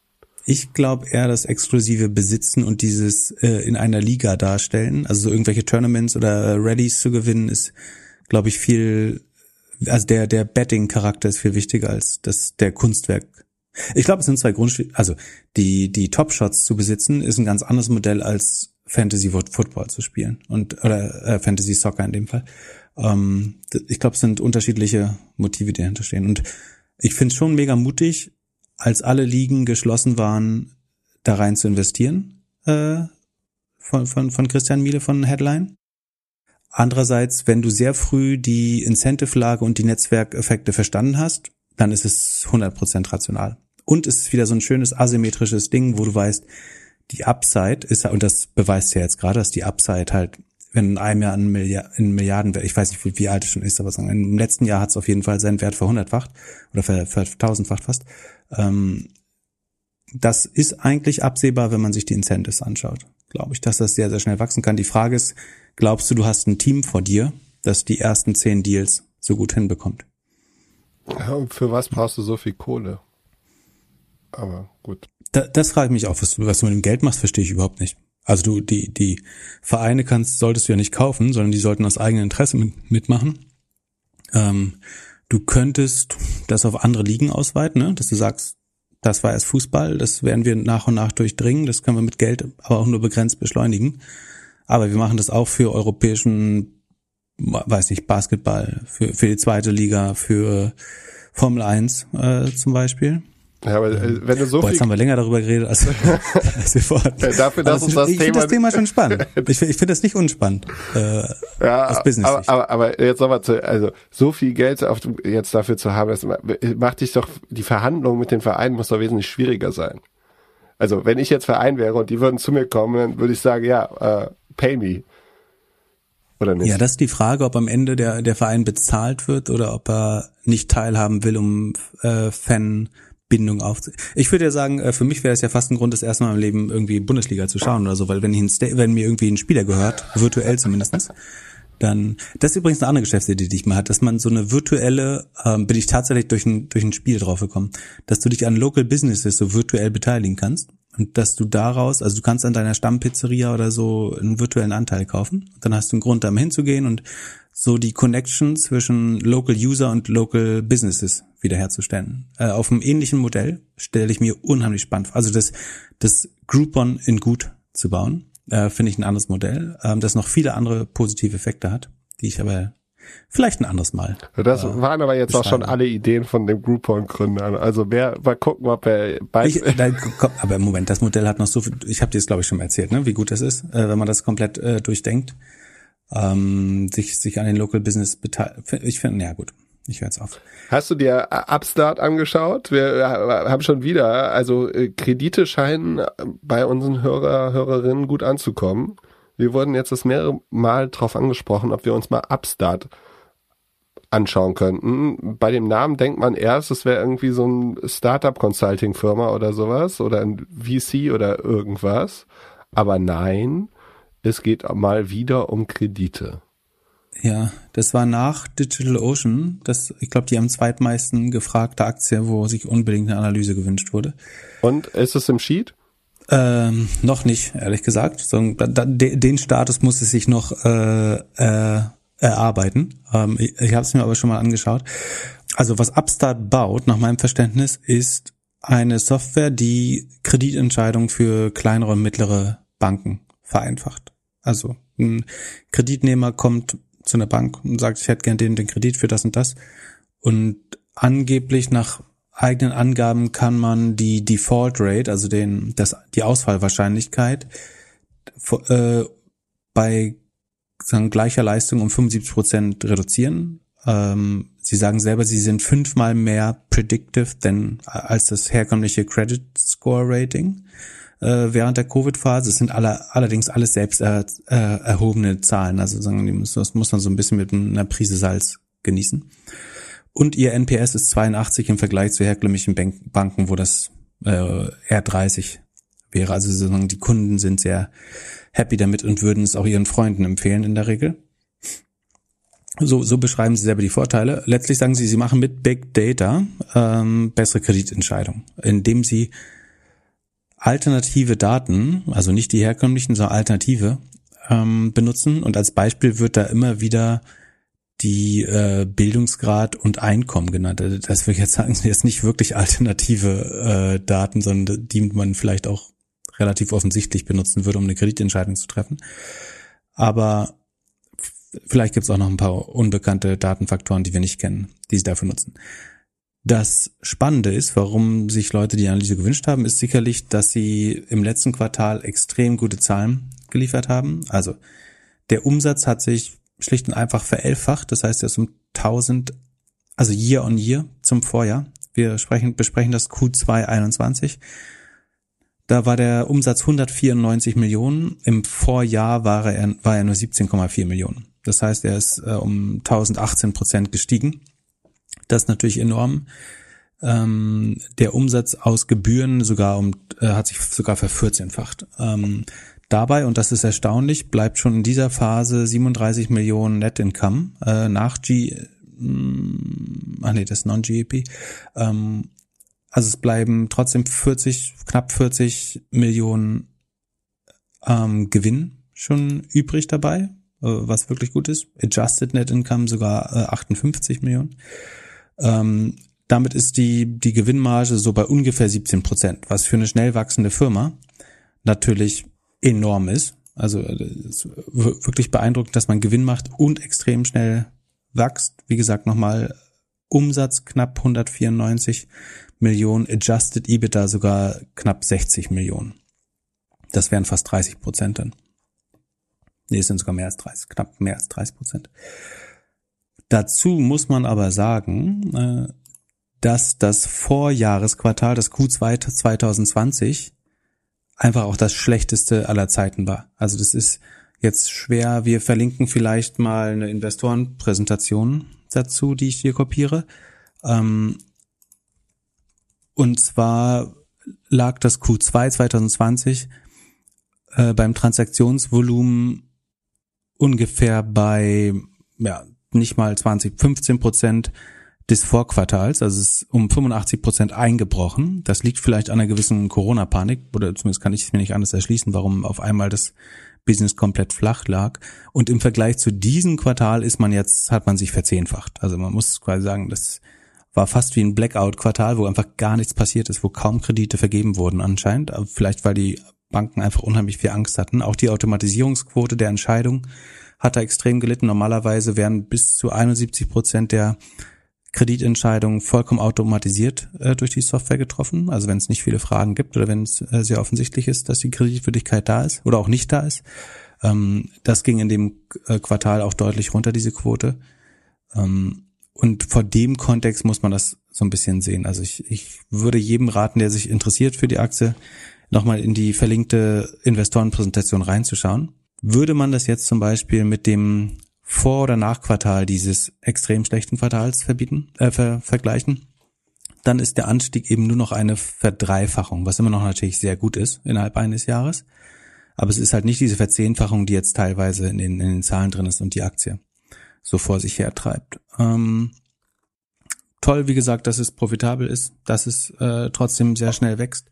Ich glaube eher das exklusive Besitzen und dieses äh, in einer Liga darstellen, also so irgendwelche Tournaments oder Rallies zu gewinnen, ist, glaube ich, viel, also der, der Betting-Charakter ist viel wichtiger als das, der Kunstwerk. Ich glaube, es sind zwei Grundstücke, also die, die Top-Shots zu besitzen, ist ein ganz anderes Modell als Fantasy Football zu spielen und oder äh, Fantasy Soccer in dem Fall. Ähm, ich glaube, es sind unterschiedliche Motive, die dahinter stehen. Und ich finde es schon mega mutig, als alle Ligen geschlossen waren, da rein zu investieren, äh, von, von, von Christian Miele von Headline. Andererseits, wenn du sehr früh die Incentive-Lage und die Netzwerkeffekte verstanden hast, dann ist es 100% rational. Und es ist wieder so ein schönes asymmetrisches Ding, wo du weißt, die Upside ist, und das beweist ja jetzt gerade, dass die Upside halt, wenn in einem Jahr ein Milliard, in Milliarden, ich weiß nicht, wie, wie alt es schon ist, aber sagen, im letzten Jahr hat es auf jeden Fall seinen Wert verhundertfacht oder vertausendfacht fast. Ähm, das ist eigentlich absehbar, wenn man sich die Incentives anschaut, glaube ich, dass das sehr, sehr schnell wachsen kann. Die Frage ist, glaubst du, du hast ein Team vor dir, das die ersten zehn Deals so gut hinbekommt? Ja, für was brauchst du so viel Kohle? Aber gut. Da, das frage ich mich auch, was du, was du mit dem Geld machst, verstehe ich überhaupt nicht. Also du, die, die Vereine kannst, solltest du ja nicht kaufen, sondern die sollten aus eigenem Interesse mit, mitmachen. Ähm, Du könntest das auf andere Ligen ausweiten, ne? dass du sagst, das war erst Fußball, das werden wir nach und nach durchdringen, das können wir mit Geld aber auch nur begrenzt beschleunigen. Aber wir machen das auch für europäischen, weiß nicht, Basketball, für, für die zweite Liga, für Formel 1 äh, zum Beispiel. Ja, aber äh, wenn du so Boah, jetzt haben wir länger darüber geredet, als, als wir vorhatten. Dafür, dass Aber uns das ich finde Thema- das Thema schon spannend. Ich, ich finde das nicht unspannend. Äh, Ja, aus Business aber, aber, aber jetzt nochmal zu, also so viel Geld auf, jetzt dafür zu haben, das macht dich doch, die Verhandlung mit den Vereinen muss doch wesentlich schwieriger sein. Also wenn ich jetzt Verein wäre und die würden zu mir kommen, dann würde ich sagen, ja, äh, pay me. Oder nicht? Ja, das ist die Frage, ob am Ende der, der Verein bezahlt wird oder ob er nicht teilhaben will, um äh, Fanbindung aufzu... Ich würde ja sagen, äh, für mich wäre es ja fast ein Grund, das erste Mal im Leben irgendwie Bundesliga zu schauen oder so, weil wenn, ich ein Sta wenn mir irgendwie ein Spieler gehört, virtuell zumindestens, dann, das ist übrigens eine andere Geschäftsidee, die ich mal hatte, dass man so eine virtuelle, ähm, bin ich tatsächlich durch ein, durch ein Spiel drauf gekommen, dass du dich an Local Businesses so virtuell beteiligen kannst und dass du daraus, also du kannst an deiner Stammpizzeria oder so einen virtuellen Anteil kaufen. Dann hast du einen Grund, da mal hinzugehen und so die Connection zwischen Local User und Local Businesses wiederherzustellen. Äh, auf einem ähnlichen Modell stelle ich mir unheimlich spannend vor. Also das, das Groupon in gut zu bauen, äh, finde ich ein anderes Modell, ähm, das noch viele andere positive Effekte hat, die ich aber vielleicht ein anderes Mal. Das äh, waren aber jetzt auch schon alle Ideen von dem Groupon-Gründern. Also wer, mal gucken, ob er bei, Ich, da, komm, aber im Moment, das Modell hat noch so viel, ich habe dir das glaube ich schon mal erzählt, ne, wie gut das ist, äh, wenn man das komplett äh, durchdenkt, ähm, sich, sich an den Local Business beteiligt. Ich finde, ja gut, ich höre jetzt auf. Hast du dir Upstart angeschaut? Wir äh, haben schon wieder, also äh, Kredite scheinen bei unseren Hörer, Hörerinnen gut anzukommen. Wir wurden jetzt das mehrere Mal drauf angesprochen, ob wir uns mal Upstart anschauen könnten. Bei dem Namen denkt man erst, es wäre irgendwie so ein Startup-Consulting-Firma oder sowas oder ein VC oder irgendwas. Aber nein, es geht mal wieder um Kredite. Ja, das war nach Digital Ocean, das, ich glaube, die am zweitmeisten gefragte Aktie, wo sich unbedingt eine Analyse gewünscht wurde. Und ist es im Sheet? Ähm, noch nicht, ehrlich gesagt. So, da, da, de- den Status muss es sich noch äh, äh, erarbeiten. Ähm, ich ich habe es mir aber schon mal angeschaut. Also was Upstart baut, nach meinem Verständnis, ist eine Software, die Kreditentscheidungen für kleinere und mittlere Banken vereinfacht. Also ein Kreditnehmer kommt zu einer Bank und sagt, ich hätte gern den, den Kredit für das und das. Und angeblich nach eigenen Angaben kann man die Default Rate, also den, das, die Ausfallwahrscheinlichkeit, äh, bei sagen, gleicher Leistung um 75 Prozent reduzieren. Ähm, sie sagen selber, sie sind fünfmal mehr predictive denn als das herkömmliche Credit Score Rating äh, während der Covid-Phase. Es sind alle, allerdings alles selbst äh, äh, erhobene Zahlen. Also sagen, das muss man so ein bisschen mit einer Prise Salz genießen. Und ihr NPS ist 82 im Vergleich zu herkömmlichen Bank Banken, wo das äh, eher 30 wäre. Also sozusagen die Kunden sind sehr happy damit und würden es auch ihren Freunden empfehlen in der Regel. So, so beschreiben sie selber die Vorteile. Letztlich sagen sie, sie machen mit Big Data ähm, bessere Kreditentscheidungen, indem sie alternative Daten, also nicht die herkömmlichen, sondern alternative, ähm, benutzen. Und als Beispiel wird da immer wieder die äh, Bildungsgrad und Einkommen genannt. Also Das würde ich jetzt sagen, sind jetzt nicht wirklich alternative äh, Daten, sondern die man vielleicht auch relativ offensichtlich benutzen würde, um eine Kreditentscheidung zu treffen. Aber vielleicht gibt es auch noch ein paar unbekannte Datenfaktoren, die wir nicht kennen, die sie dafür nutzen. Das Spannende ist, warum sich Leute die Analyse gewünscht haben, ist sicherlich, dass sie im letzten Quartal extrem gute Zahlen geliefert haben. Also der Umsatz hat sich schlicht und einfach verelfacht. Das heißt, er ist um 1000, also year on year zum Vorjahr. Wir sprechen, besprechen das Q2 21. Da war der Umsatz 194 Millionen. Im Vorjahr war er, war er nur 17,4 Millionen. Das heißt, er ist äh, um 1018 Prozent gestiegen. Das ist natürlich enorm. Ähm, der Umsatz aus Gebühren sogar um, äh, hat sich sogar vervierzehnfacht. Ähm, dabei, und das ist erstaunlich, bleibt schon in dieser Phase 37 Millionen Net Income äh, nach G, mh, ach nee, das ist Non-GEP. Ähm, also es bleiben trotzdem 40, knapp 40 Millionen ähm, Gewinn schon übrig dabei, äh, was wirklich gut ist. Adjusted Net Income sogar äh, 58 Millionen. Ähm, damit ist die, die Gewinnmarge so bei ungefähr 17 Prozent, was für eine schnell wachsende Firma natürlich enorm ist. Also äh, ist wirklich beeindruckend, dass man Gewinn macht und extrem schnell wächst. Wie gesagt, nochmal Umsatz knapp 194 Millionen, Adjusted EBITDA sogar knapp 60 Millionen. Das wären fast 30 Prozent dann. Nee, es sind sogar mehr als 30, knapp mehr als 30 Prozent. Dazu muss man aber sagen, äh, dass das Vorjahresquartal, das Q2 2020, einfach auch das schlechteste aller Zeiten war. Also das ist jetzt schwer. Wir verlinken vielleicht mal eine Investorenpräsentation dazu, die ich hier kopiere. Ähm, und zwar lag das Q2 2020 äh, beim Transaktionsvolumen ungefähr bei ja, nicht mal 20, 15 Prozent des Vorquartals, also es ist um 85 Prozent eingebrochen. Das liegt vielleicht an einer gewissen Corona-Panik, oder zumindest kann ich es mir nicht anders erschließen, warum auf einmal das Business komplett flach lag. Und im Vergleich zu diesem Quartal ist man jetzt, hat man sich verzehnfacht. Also man muss quasi sagen, das war fast wie ein Blackout-Quartal, wo einfach gar nichts passiert ist, wo kaum Kredite vergeben wurden anscheinend. Vielleicht weil die Banken einfach unheimlich viel Angst hatten. Auch die Automatisierungsquote der Entscheidung hat da extrem gelitten. Normalerweise wären bis zu 71 Prozent der Kreditentscheidungen vollkommen automatisiert äh, durch die Software getroffen. Also wenn es nicht viele Fragen gibt oder wenn es äh, sehr offensichtlich ist, dass die Kreditwürdigkeit da ist oder auch nicht da ist. Ähm, das ging in dem äh, Quartal auch deutlich runter, diese Quote. Ähm, und vor dem Kontext muss man das so ein bisschen sehen. Also ich, ich würde jedem raten, der sich interessiert für die Aktie, nochmal in die verlinkte Investorenpräsentation reinzuschauen. Würde man das jetzt zum Beispiel mit dem Vor- oder Nachquartal dieses extrem schlechten Quartals verbieten, äh, ver vergleichen, dann ist der Anstieg eben nur noch eine Verdreifachung, was immer noch natürlich sehr gut ist innerhalb eines Jahres. Aber es ist halt nicht diese Verzehnfachung, die jetzt teilweise in den, in den Zahlen drin ist und die Aktie so vor sich her treibt. Ähm, toll, wie gesagt, dass es profitabel ist, dass es äh, trotzdem sehr schnell wächst.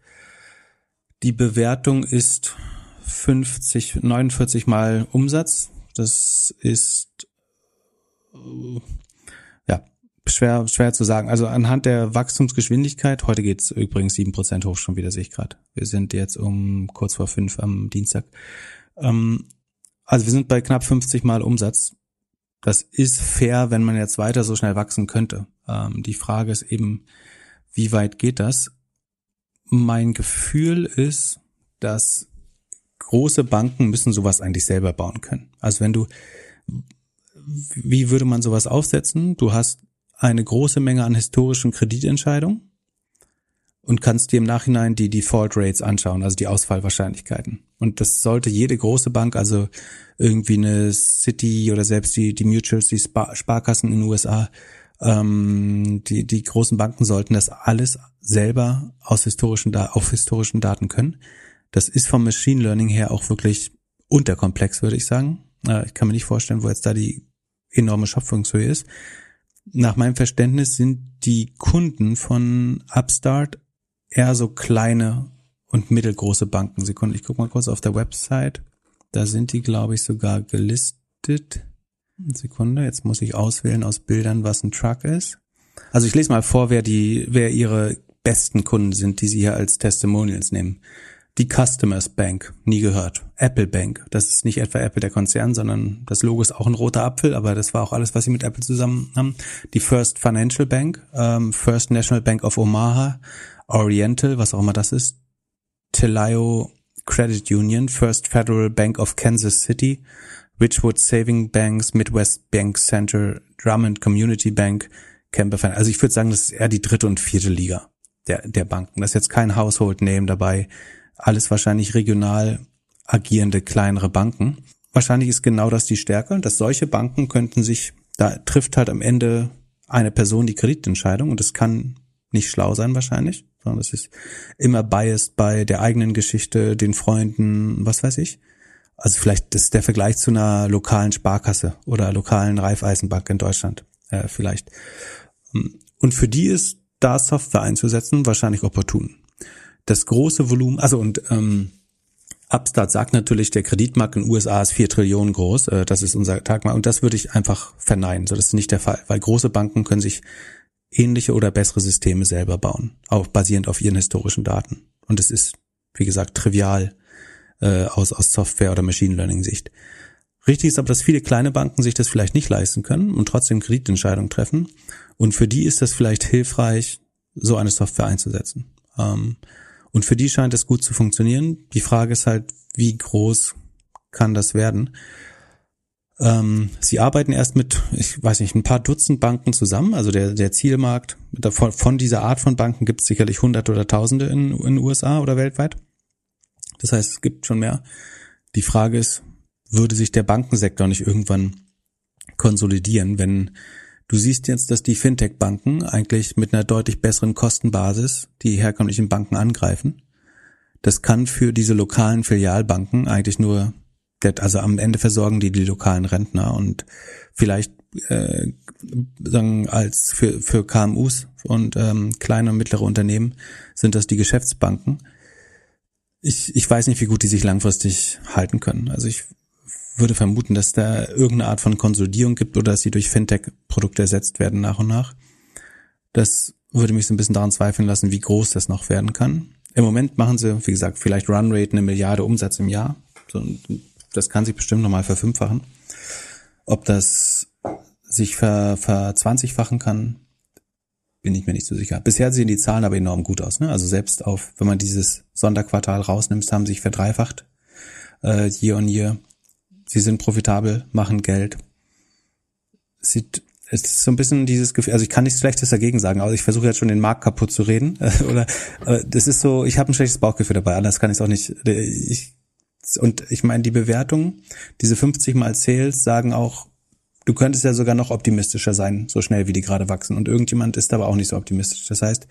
Die Bewertung ist 50, 49 mal Umsatz. Das ist äh, ja schwer, schwer zu sagen. Also anhand der Wachstumsgeschwindigkeit, heute geht's übrigens sieben Prozent hoch schon wieder, sehe ich gerade. Wir sind jetzt um kurz vor fünf am Dienstag. Ähm, also wir sind bei knapp 50 mal Umsatz. Das ist fair, wenn man jetzt weiter so schnell wachsen könnte. Ähm, die Frage ist eben, wie weit geht das? Mein Gefühl ist, dass große Banken müssen sowas eigentlich selber bauen können. Also wenn du, wie würde man sowas aufsetzen? Du hast eine große Menge an historischen Kreditentscheidungen und kannst dir im Nachhinein die Default Rates anschauen, also die Ausfallwahrscheinlichkeiten. Und das sollte jede große Bank, also irgendwie eine City oder selbst die, die Mutuals, die Spar Sparkassen in den USA, ähm, die, die großen Banken sollten das alles selber aus historischen, auf historischen Daten können. Das ist vom Machine Learning her auch wirklich unterkomplex, würde ich sagen. Ich kann mir nicht vorstellen, wo jetzt da die enorme Schöpfungshöhe ist. Nach meinem Verständnis sind die Kunden von Upstart eher so kleine und mittelgroße Banken. Sekunde, ich gucke mal kurz auf der Website. Da sind die, glaube ich, sogar gelistet. Sekunde, jetzt muss ich auswählen aus Bildern, was ein Truck ist. Also ich lese mal vor, wer die, wer ihre besten Kunden sind, die sie hier als Testimonials nehmen. Die Customers Bank, nie gehört. Apple Bank, das ist nicht etwa Apple der Konzern, sondern das Logo ist auch ein roter Apfel, aber das war auch alles, was sie mit Apple zusammen haben. Die First Financial Bank, ähm, First National Bank of Omaha, Oriental, was auch immer das ist, Telayo Credit Union, First Federal Bank of Kansas City, Richwood Saving Banks, Midwest Bank Center, Drummond Community Bank, Camper Fan. Also ich würde sagen, das ist eher die dritte und vierte Liga der, der Banken. Da ist jetzt kein Household Name dabei alles wahrscheinlich regional agierende kleinere Banken. Wahrscheinlich ist genau das die Stärke, dass solche Banken könnten sich, da trifft halt am Ende eine Person die Kreditentscheidung und das kann nicht schlau sein wahrscheinlich, sondern das ist immer biased bei der eigenen Geschichte, den Freunden, was weiß ich. Also vielleicht ist der Vergleich zu einer lokalen Sparkasse oder lokalen Raiffeisenbank in Deutschland äh, vielleicht. Und für die ist da Software einzusetzen wahrscheinlich opportun das große Volumen, also und ähm, Upstart sagt natürlich, der Kreditmarkt in den USA ist vier Trillionen groß. Äh, das ist unser Tagmarkt. Und das würde ich einfach verneinen. So, das ist nicht der Fall. Weil große Banken können sich ähnliche oder bessere Systeme selber bauen. Auch basierend auf ihren historischen Daten. Und es ist, wie gesagt, trivial äh, aus, aus Software- oder Machine Learning-Sicht. Richtig ist aber, dass viele kleine Banken sich das vielleicht nicht leisten können und trotzdem Kreditentscheidungen treffen. Und für die ist das vielleicht hilfreich, so eine Software einzusetzen. Ähm, und für die scheint es gut zu funktionieren. Die Frage ist halt, wie groß kann das werden? Ähm, sie arbeiten erst mit, ich weiß nicht, ein paar Dutzend Banken zusammen. Also der, der Zielmarkt von, von dieser Art von Banken gibt es sicherlich Hunderte oder Tausende in den USA oder weltweit. Das heißt, es gibt schon mehr. Die Frage ist, würde sich der Bankensektor nicht irgendwann konsolidieren, wenn du siehst jetzt, dass die Fintech-Banken eigentlich mit einer deutlich besseren Kostenbasis die herkömmlichen Banken angreifen. Das kann für diese lokalen Filialbanken eigentlich nur, also am Ende versorgen die die lokalen Rentner und vielleicht äh, sagen als für für KMUs und ähm, kleine und mittlere Unternehmen sind das die Geschäftsbanken. Ich, ich weiß nicht, wie gut die sich langfristig halten können. Also ich würde vermuten, dass da irgendeine Art von Konsolidierung gibt oder dass sie durch Fintech-Produkte ersetzt werden nach und nach. Das würde mich so ein bisschen daran zweifeln lassen, wie groß das noch werden kann. Im Moment machen sie, wie gesagt, vielleicht Runrate eine Milliarde Umsatz im Jahr. Das kann sich bestimmt nochmal verfünffachen. Ob das sich ver, verzwanzigfachen kann, bin ich mir nicht so sicher. Bisher sehen die Zahlen aber enorm gut aus. Ne? Also selbst auf, wenn man dieses Sonderquartal rausnimmt, haben sich verdreifacht äh, year on year sie sind profitabel, machen Geld. Sieht, es ist so ein bisschen dieses Gefühl, also ich kann nichts Schlechtes dagegen sagen, aber ich versuche jetzt schon den Markt kaputt zu reden. Oder äh, das ist so, ich habe ein schlechtes Bauchgefühl dabei, anders kann ich es auch nicht. Ich, und ich meine, die Bewertung, diese 50 mal Sales sagen auch, du könntest ja sogar noch optimistischer sein, so schnell wie die gerade wachsen. Und irgendjemand ist aber auch nicht so optimistisch. Das heißt,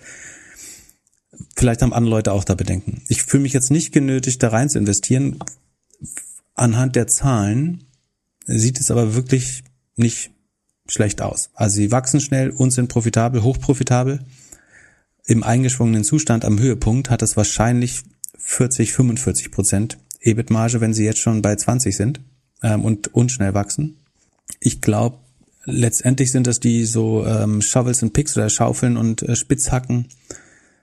vielleicht haben andere Leute auch da Bedenken. Ich fühle mich jetzt nicht genötigt, da rein zu investieren Anhand der Zahlen sieht es aber wirklich nicht schlecht aus. Also sie wachsen schnell und sind profitabel, hochprofitabel. Im eingeschwungenen Zustand am Höhepunkt hat es wahrscheinlich 40, 45 Prozent EBIT-Marge, wenn sie jetzt schon bei 20 sind ähm, und unschnell wachsen. Ich glaube, letztendlich sind das die so ähm, Shovels and Picks oder Schaufeln und äh, Spitzhacken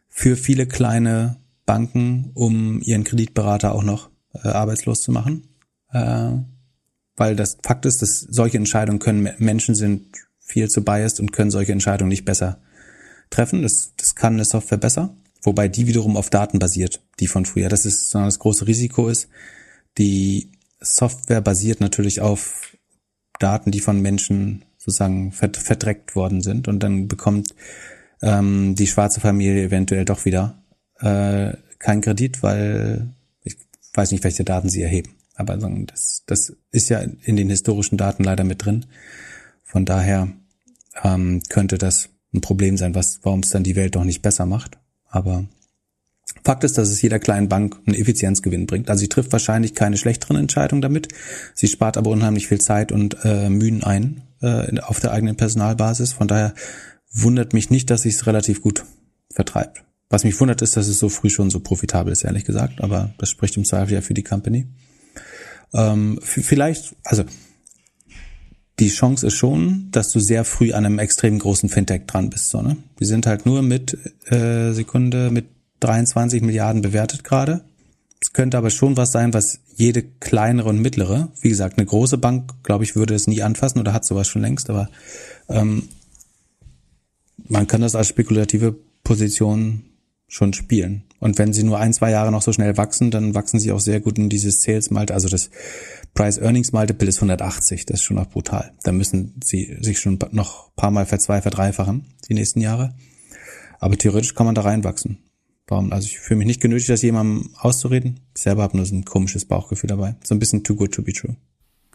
für viele kleine Banken, um ihren Kreditberater auch noch äh, arbeitslos zu machen äh, weil das Fakt ist, dass solche Entscheidungen können, Menschen sind viel zu biased und können solche Entscheidungen nicht besser treffen. Das, das kann eine Software besser, wobei die wiederum auf Daten basiert, die von früher. Das ist, sondern das große Risiko ist, die Software basiert natürlich auf Daten, die von Menschen sozusagen verdreckt worden sind und dann bekommt ähm, die schwarze Familie eventuell doch wieder äh, keinen Kredit, weil ich weiß nicht, welche Daten sie erheben. Aber das, das ist ja in den historischen Daten leider mit drin. Von daher ähm, könnte das ein Problem sein, was, warum es dann die Welt doch nicht besser macht. Aber Fakt ist, dass es jeder kleinen Bank einen Effizienzgewinn bringt. Also sie trifft wahrscheinlich keine schlechteren Entscheidungen damit. Sie spart aber unheimlich viel Zeit und äh, Mühen ein äh, auf der eigenen Personalbasis. Von daher wundert mich nicht, dass sich es relativ gut vertreibt. Was mich wundert, ist, dass es so früh schon so profitabel ist, ehrlich gesagt. Aber das spricht im Zweifel ja für die Company. Ähm, vielleicht, also die Chance ist schon, dass du sehr früh an einem extrem großen Fintech dran bist. So, ne? Die sind halt nur mit äh, Sekunde mit 23 Milliarden bewertet gerade. Es könnte aber schon was sein, was jede kleinere und mittlere, wie gesagt, eine große Bank, glaube ich, würde es nie anfassen oder hat sowas schon längst, aber ähm, man kann das als spekulative Position schon spielen. Und wenn sie nur ein, zwei Jahre noch so schnell wachsen, dann wachsen sie auch sehr gut in dieses Sales Multiple, also das Price Earnings Multiple ist 180, das ist schon auch brutal. Da müssen sie sich schon noch ein paar Mal verzwei, verdreifachen, die nächsten Jahre. Aber theoretisch kann man da reinwachsen. Warum? Also ich fühle mich nicht genötigt, das jemandem auszureden. Ich selber habe nur so ein komisches Bauchgefühl dabei. So ein bisschen too good to be true.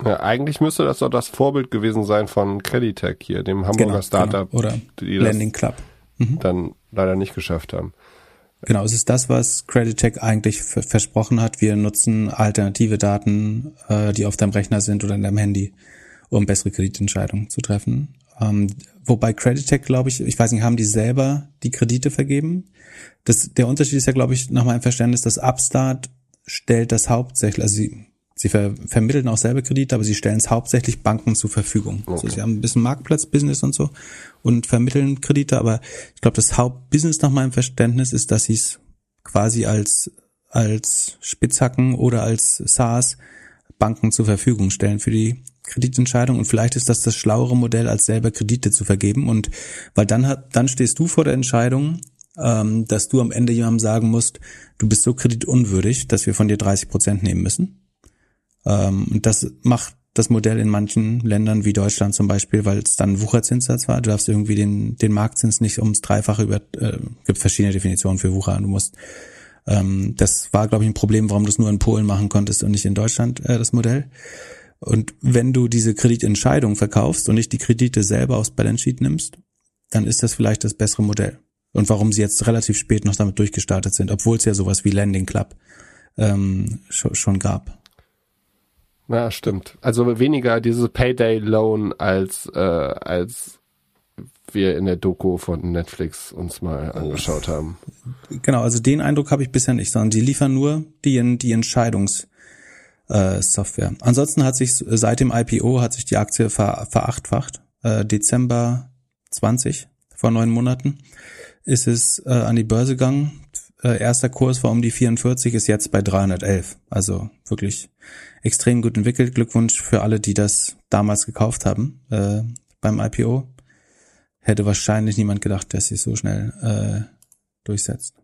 Ja, eigentlich müsste das doch das Vorbild gewesen sein von Creditech hier, dem Hamburger genau, Startup. Genau. Oder Landing Club. Mhm. Dann leider nicht geschafft haben. Genau, es ist das, was Credit eigentlich versprochen hat. Wir nutzen alternative Daten, äh, die auf deinem Rechner sind oder in deinem Handy, um bessere Kreditentscheidungen zu treffen. Ähm, wobei Credit glaube ich, ich weiß nicht, haben die selber die Kredite vergeben? Das, der Unterschied ist ja, glaube ich, nach meinem Verständnis, dass Upstart stellt das hauptsächlich, also sie Sie ver vermitteln auch selber Kredite, aber sie stellen es hauptsächlich Banken zur Verfügung. Okay. Also sie haben ein bisschen Marktplatzbusiness und so und vermitteln Kredite, aber ich glaube, das Hauptbusiness nach meinem Verständnis ist, dass sie es quasi als als Spitzhacken oder als SaaS Banken zur Verfügung stellen für die Kreditentscheidung und vielleicht ist das das schlauere Modell, als selber Kredite zu vergeben und weil dann hat, dann stehst du vor der Entscheidung, ähm, dass du am Ende jemandem sagen musst, du bist so kreditunwürdig, dass wir von dir 30 Prozent nehmen müssen. Ähm, und das macht das Modell in manchen Ländern wie Deutschland zum Beispiel, weil es dann Wucherzinssatz war. Du darfst irgendwie den, den Marktzins nicht ums Dreifache über, äh, gibt verschiedene Definitionen für Wucher. Du musst, ähm, das war, glaube ich, ein Problem, warum du es nur in Polen machen konntest und nicht in Deutschland, äh, das Modell. Und wenn du diese Kreditentscheidung verkaufst und nicht die Kredite selber aufs Balance Sheet nimmst, dann ist das vielleicht das bessere Modell. Und warum sie jetzt relativ spät noch damit durchgestartet sind, obwohl es ja sowas wie Landing Club ähm, schon, schon gab. Ja, stimmt. Also weniger diese Payday Loan als äh, als wir in der Doku von Netflix uns mal oh. angeschaut haben. Genau, also den Eindruck habe ich bisher nicht, sondern die liefern nur die die Entscheidungs äh, Software. Ansonsten hat sich seit dem IPO hat sich die Aktie ver, verachtfacht. Äh, Dezember 20 vor neun Monaten ist es äh, an die Börse gegangen. Äh, erster Kurs war um die 44, ist jetzt bei 311. Also wirklich extrem gut entwickelt. Glückwunsch für alle, die das damals gekauft haben äh, beim IPO. Hätte wahrscheinlich niemand gedacht, dass sich so schnell äh, durchsetzt.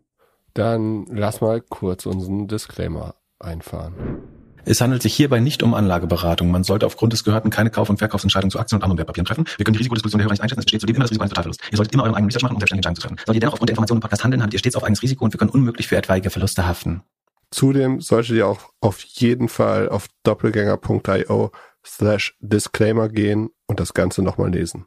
Dann lass mal kurz unseren Disclaimer einfahren. Es handelt sich hierbei nicht um Anlageberatung. Man sollte aufgrund des Gehörten keine Kauf- und Verkaufsentscheidungen zu Aktien und anderen Wertpapieren treffen. Wir können die Risikodisposition der Hörer nicht einschätzen. Es besteht zudem immer das Risiko eines Totalverlusts. Ihr solltet immer euren eigenen Research machen, um selbstständige Entscheidungen zu treffen. Solltet ihr dennoch aufgrund der Informationen im Podcast handeln, habt ihr stets auf eigenes Risiko und wir können unmöglich für etwaige Verluste haften. Zudem solltet ihr auch auf jeden Fall auf doppelgänger.io slash Disclaimer gehen und das Ganze nochmal lesen.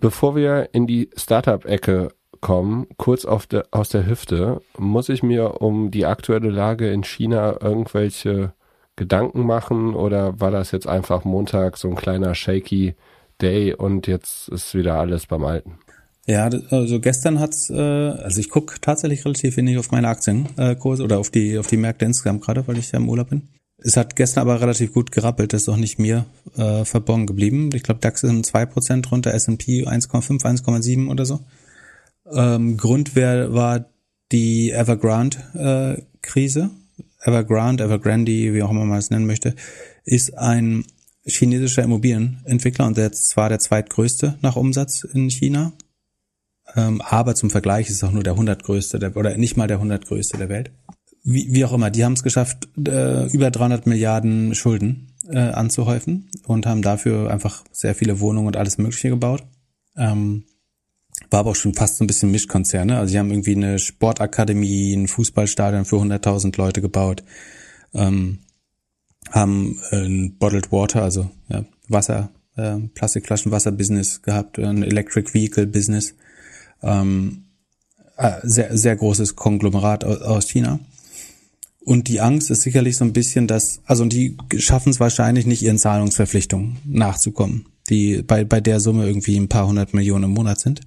Bevor wir in die Startup-Ecke kommen, kurz de, aus der Hüfte, muss ich mir um die aktuelle Lage in China irgendwelche Gedanken machen oder war das jetzt einfach Montag so ein kleiner shaky Day und jetzt ist wieder alles beim Alten? Ja, also gestern hat's, äh, also ich gucke tatsächlich relativ wenig auf meine Aktienkurse oder auf die auf die Märkte insgesamt gerade, weil ich ja im Urlaub bin. Es hat gestern aber relativ gut gerappelt, das ist auch nicht mir äh, verborgen geblieben. Ich glaube, DAX sind zwei Prozent runter, S&P 1,5, 1,7 oder so. Ähm, Grund wär, war die Evergrande-Krise. Äh, Evergrande, Evergrande, wie auch immer man es nennen möchte, ist ein chinesischer Immobilienentwickler und der zwar der zweitgrößte nach Umsatz in China, ähm, aber zum Vergleich ist es auch nur der hundertgrößte der, oder nicht mal der hundertgrößte der Welt. Wie, wie auch immer, die haben es geschafft, äh, über 300 Milliarden Schulden äh, anzuhäufen und haben dafür einfach sehr viele Wohnungen und alles Mögliche gebaut. Ähm, war aber auch schon fast so ein bisschen Mischkonzerne. Also sie haben irgendwie eine Sportakademie, ein Fußballstadion für 100.000 Leute gebaut, ähm, haben ein Bottled Water, also ja, Wasser, äh, Plastikflaschenwasser-Business gehabt, ein Electric Vehicle-Business. Ähm, äh, sehr, sehr großes Konglomerat aus China. Und die Angst ist sicherlich so ein bisschen, dass, also die schaffen es wahrscheinlich nicht, ihren Zahlungsverpflichtungen nachzukommen, die bei, bei der Summe irgendwie ein paar hundert Millionen im Monat sind.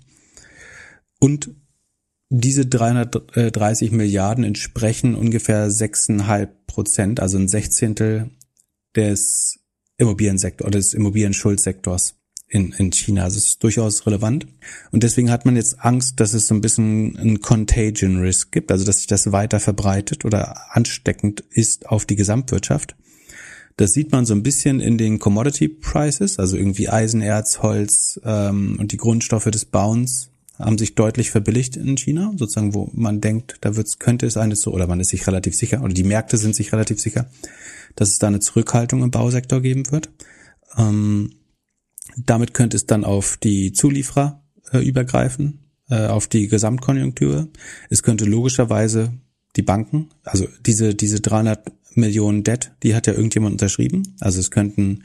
Und diese 330 Milliarden entsprechen ungefähr 6,5 Prozent, also ein Sechzehntel des Immobiliensektors oder des Immobilienschuldsektors in, in China. Also es ist durchaus relevant. Und deswegen hat man jetzt Angst, dass es so ein bisschen ein Contagion Risk gibt, also dass sich das weiter verbreitet oder ansteckend ist auf die Gesamtwirtschaft. Das sieht man so ein bisschen in den Commodity Prices, also irgendwie Eisenerz, Holz ähm, und die Grundstoffe des Bauens haben sich deutlich verbilligt in China, sozusagen, wo man denkt, da wird's, könnte es eine so, oder man ist sich relativ sicher, oder die Märkte sind sich relativ sicher, dass es da eine Zurückhaltung im Bausektor geben wird. Ähm, damit könnte es dann auf die Zulieferer äh, übergreifen, äh, auf die Gesamtkonjunktur. Es könnte logischerweise die Banken, also diese, diese 300 Millionen Debt, die hat ja irgendjemand unterschrieben. Also es könnten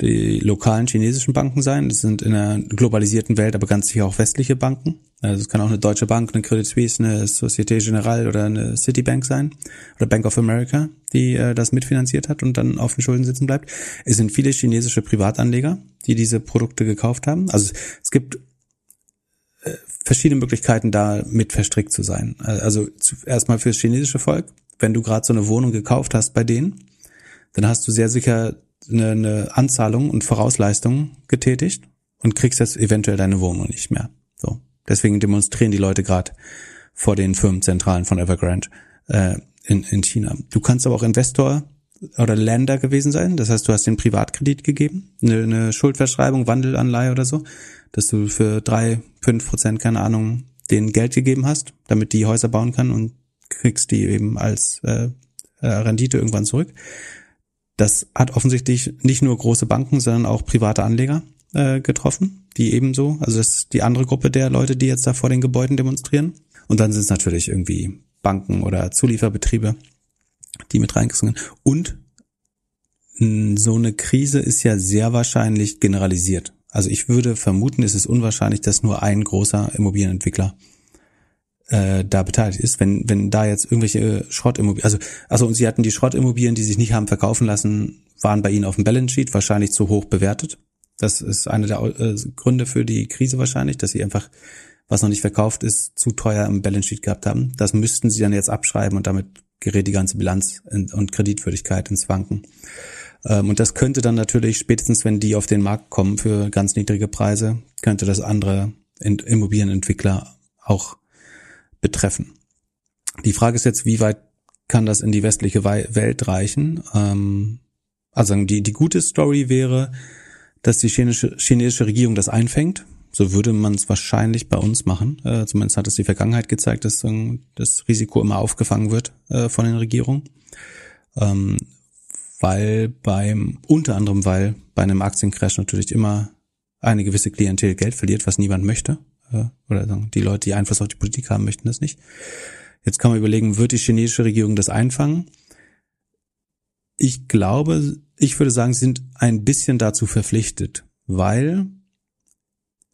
die lokalen chinesischen Banken sein. Das sind in einer globalisierten Welt aber ganz sicher auch westliche Banken. Also es kann auch eine Deutsche Bank, eine Credit Suisse, eine Societe Generale oder eine Citibank sein oder Bank of America, die äh, das mitfinanziert hat und dann auf den Schulden sitzen bleibt. Es sind viele chinesische Privatanleger, die diese Produkte gekauft haben. Also es gibt äh, verschiedene Möglichkeiten, da mit verstrickt zu sein. Also erstmal fürs chinesische Volk, wenn du gerade so eine Wohnung gekauft hast bei denen, dann hast du sehr sicher eine, eine Anzahlung und Vorausleistung getätigt und kriegst jetzt eventuell deine Wohnung nicht mehr. So. Deswegen demonstrieren die Leute gerade vor den Firmenzentralen von Evergrande äh, in, in China. Du kannst aber auch Investor oder Länder gewesen sein. Das heißt, du hast den Privatkredit gegeben, eine, eine Schuldverschreibung, Wandelanleihe oder so, dass du für drei, fünf Prozent, keine Ahnung, den Geld gegeben hast, damit die Häuser bauen kann und kriegst die eben als äh, äh, Rendite irgendwann zurück. Das hat offensichtlich nicht nur große Banken, sondern auch private Anleger äh, getroffen, die ebenso, also das ist die andere Gruppe der Leute, die jetzt da vor den Gebäuden demonstrieren. Und dann sind es natürlich irgendwie Banken oder Zulieferbetriebe, die mit reingesungen. Und so eine Krise ist ja sehr wahrscheinlich generalisiert. Also ich würde vermuten, es ist unwahrscheinlich, dass nur ein großer Immobilienentwickler äh, da beteiligt ist. Wenn, wenn da jetzt irgendwelche Schrottimmobilien, also, also und sie hatten die Schrottimmobilien, die sich nicht haben verkaufen lassen, waren bei ihnen auf dem Balance Sheet wahrscheinlich zu hoch bewertet. Das ist einer der äh, Gründe für die Krise wahrscheinlich, dass sie einfach, was noch nicht verkauft ist, zu teuer im Balance Sheet gehabt haben. Das müssten sie dann jetzt abschreiben und damit gerät die ganze Bilanz und Kreditwürdigkeit ins Wanken. Ähm, und das könnte dann natürlich, spätestens wenn die auf den Markt kommen für ganz niedrige Preise, könnte das andere Immobilienentwickler auch betreffen. Die Frage ist jetzt, wie weit kann das in die westliche Welt reichen? Ähm, also die, die gute Story wäre, dass die chinesische, chinesische Regierung das einfängt. So würde man es wahrscheinlich bei uns machen. Äh, zumindest hat es die Vergangenheit gezeigt, dass äh, das Risiko immer aufgefangen wird äh, von den Regierungen. Ähm, weil beim, unter anderem weil bei einem Aktiencrash natürlich immer eine gewisse Klientel Geld verliert, was niemand möchte. Oder die Leute, die Einfluss auf die Politik haben, möchten das nicht. Jetzt kann man überlegen, wird die chinesische Regierung das einfangen? Ich glaube, ich würde sagen, sie sind ein bisschen dazu verpflichtet, weil,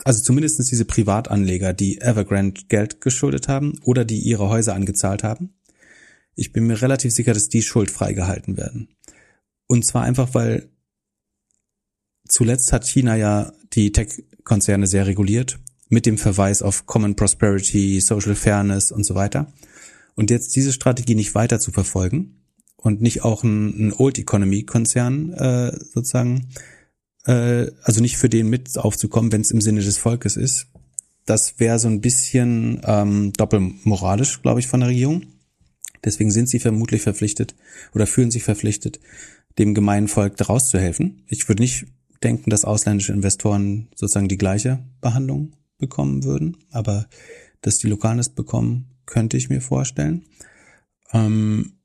also zumindestens diese Privatanleger, die Evergrande Geld geschuldet haben oder die ihre Häuser angezahlt haben, ich bin mir relativ sicher, dass die schuldfrei gehalten werden. Und zwar einfach, weil zuletzt hat China ja die Tech-Konzerne sehr reguliert mit dem Verweis auf Common Prosperity, Social Fairness und so weiter. Und jetzt diese Strategie nicht weiter zu verfolgen und nicht auch ein, ein Old Economy Konzern äh, sozusagen, äh, also nicht für den mit aufzukommen, wenn es im Sinne des Volkes ist, das wäre so ein bisschen ähm, doppelmoralisch, glaube ich, von der Regierung. Deswegen sind sie vermutlich verpflichtet oder fühlen sich verpflichtet, dem gemeinen Volk daraus zu helfen. Ich würde nicht denken, dass ausländische Investoren sozusagen die gleiche Behandlung bekommen würden, aber dass die Lokalen es bekommen, könnte ich mir vorstellen. Ähm,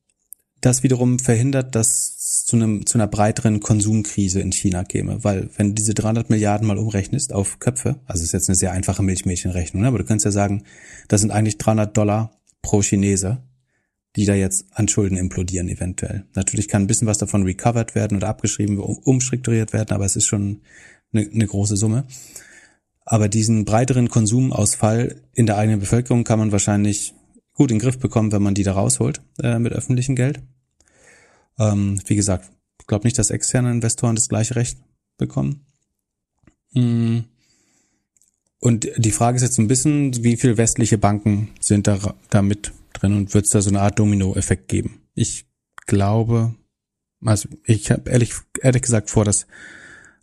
das wiederum verhindert, dass zu einem zu einer breiteren Konsumkrise in China käme, weil wenn diese 300 Milliarden mal umrechnest auf Köpfe, also ist jetzt eine sehr einfache Milchmädchenrechnung, ne? aber du kannst ja sagen, das sind eigentlich 300 Dollar pro Chinese, die da jetzt an Schulden implodieren eventuell. Natürlich kann ein bisschen was davon recovered werden oder abgeschrieben, umstrukturiert werden, aber es ist schon eine, eine große Summe. Aber diesen breiteren Konsumausfall in der eigenen Bevölkerung kann man wahrscheinlich gut in den Griff bekommen, wenn man die da rausholt äh, mit öffentlichem Geld. Ähm, wie gesagt, ich glaube nicht, dass externe Investoren das gleiche Recht bekommen. Mm. Und die Frage ist jetzt ein bisschen, wie viel westliche Banken sind da, da mit drin und wird es da so eine Art Domino-Effekt geben? Ich glaube, also ich habe ehrlich, ehrlich gesagt vor, dass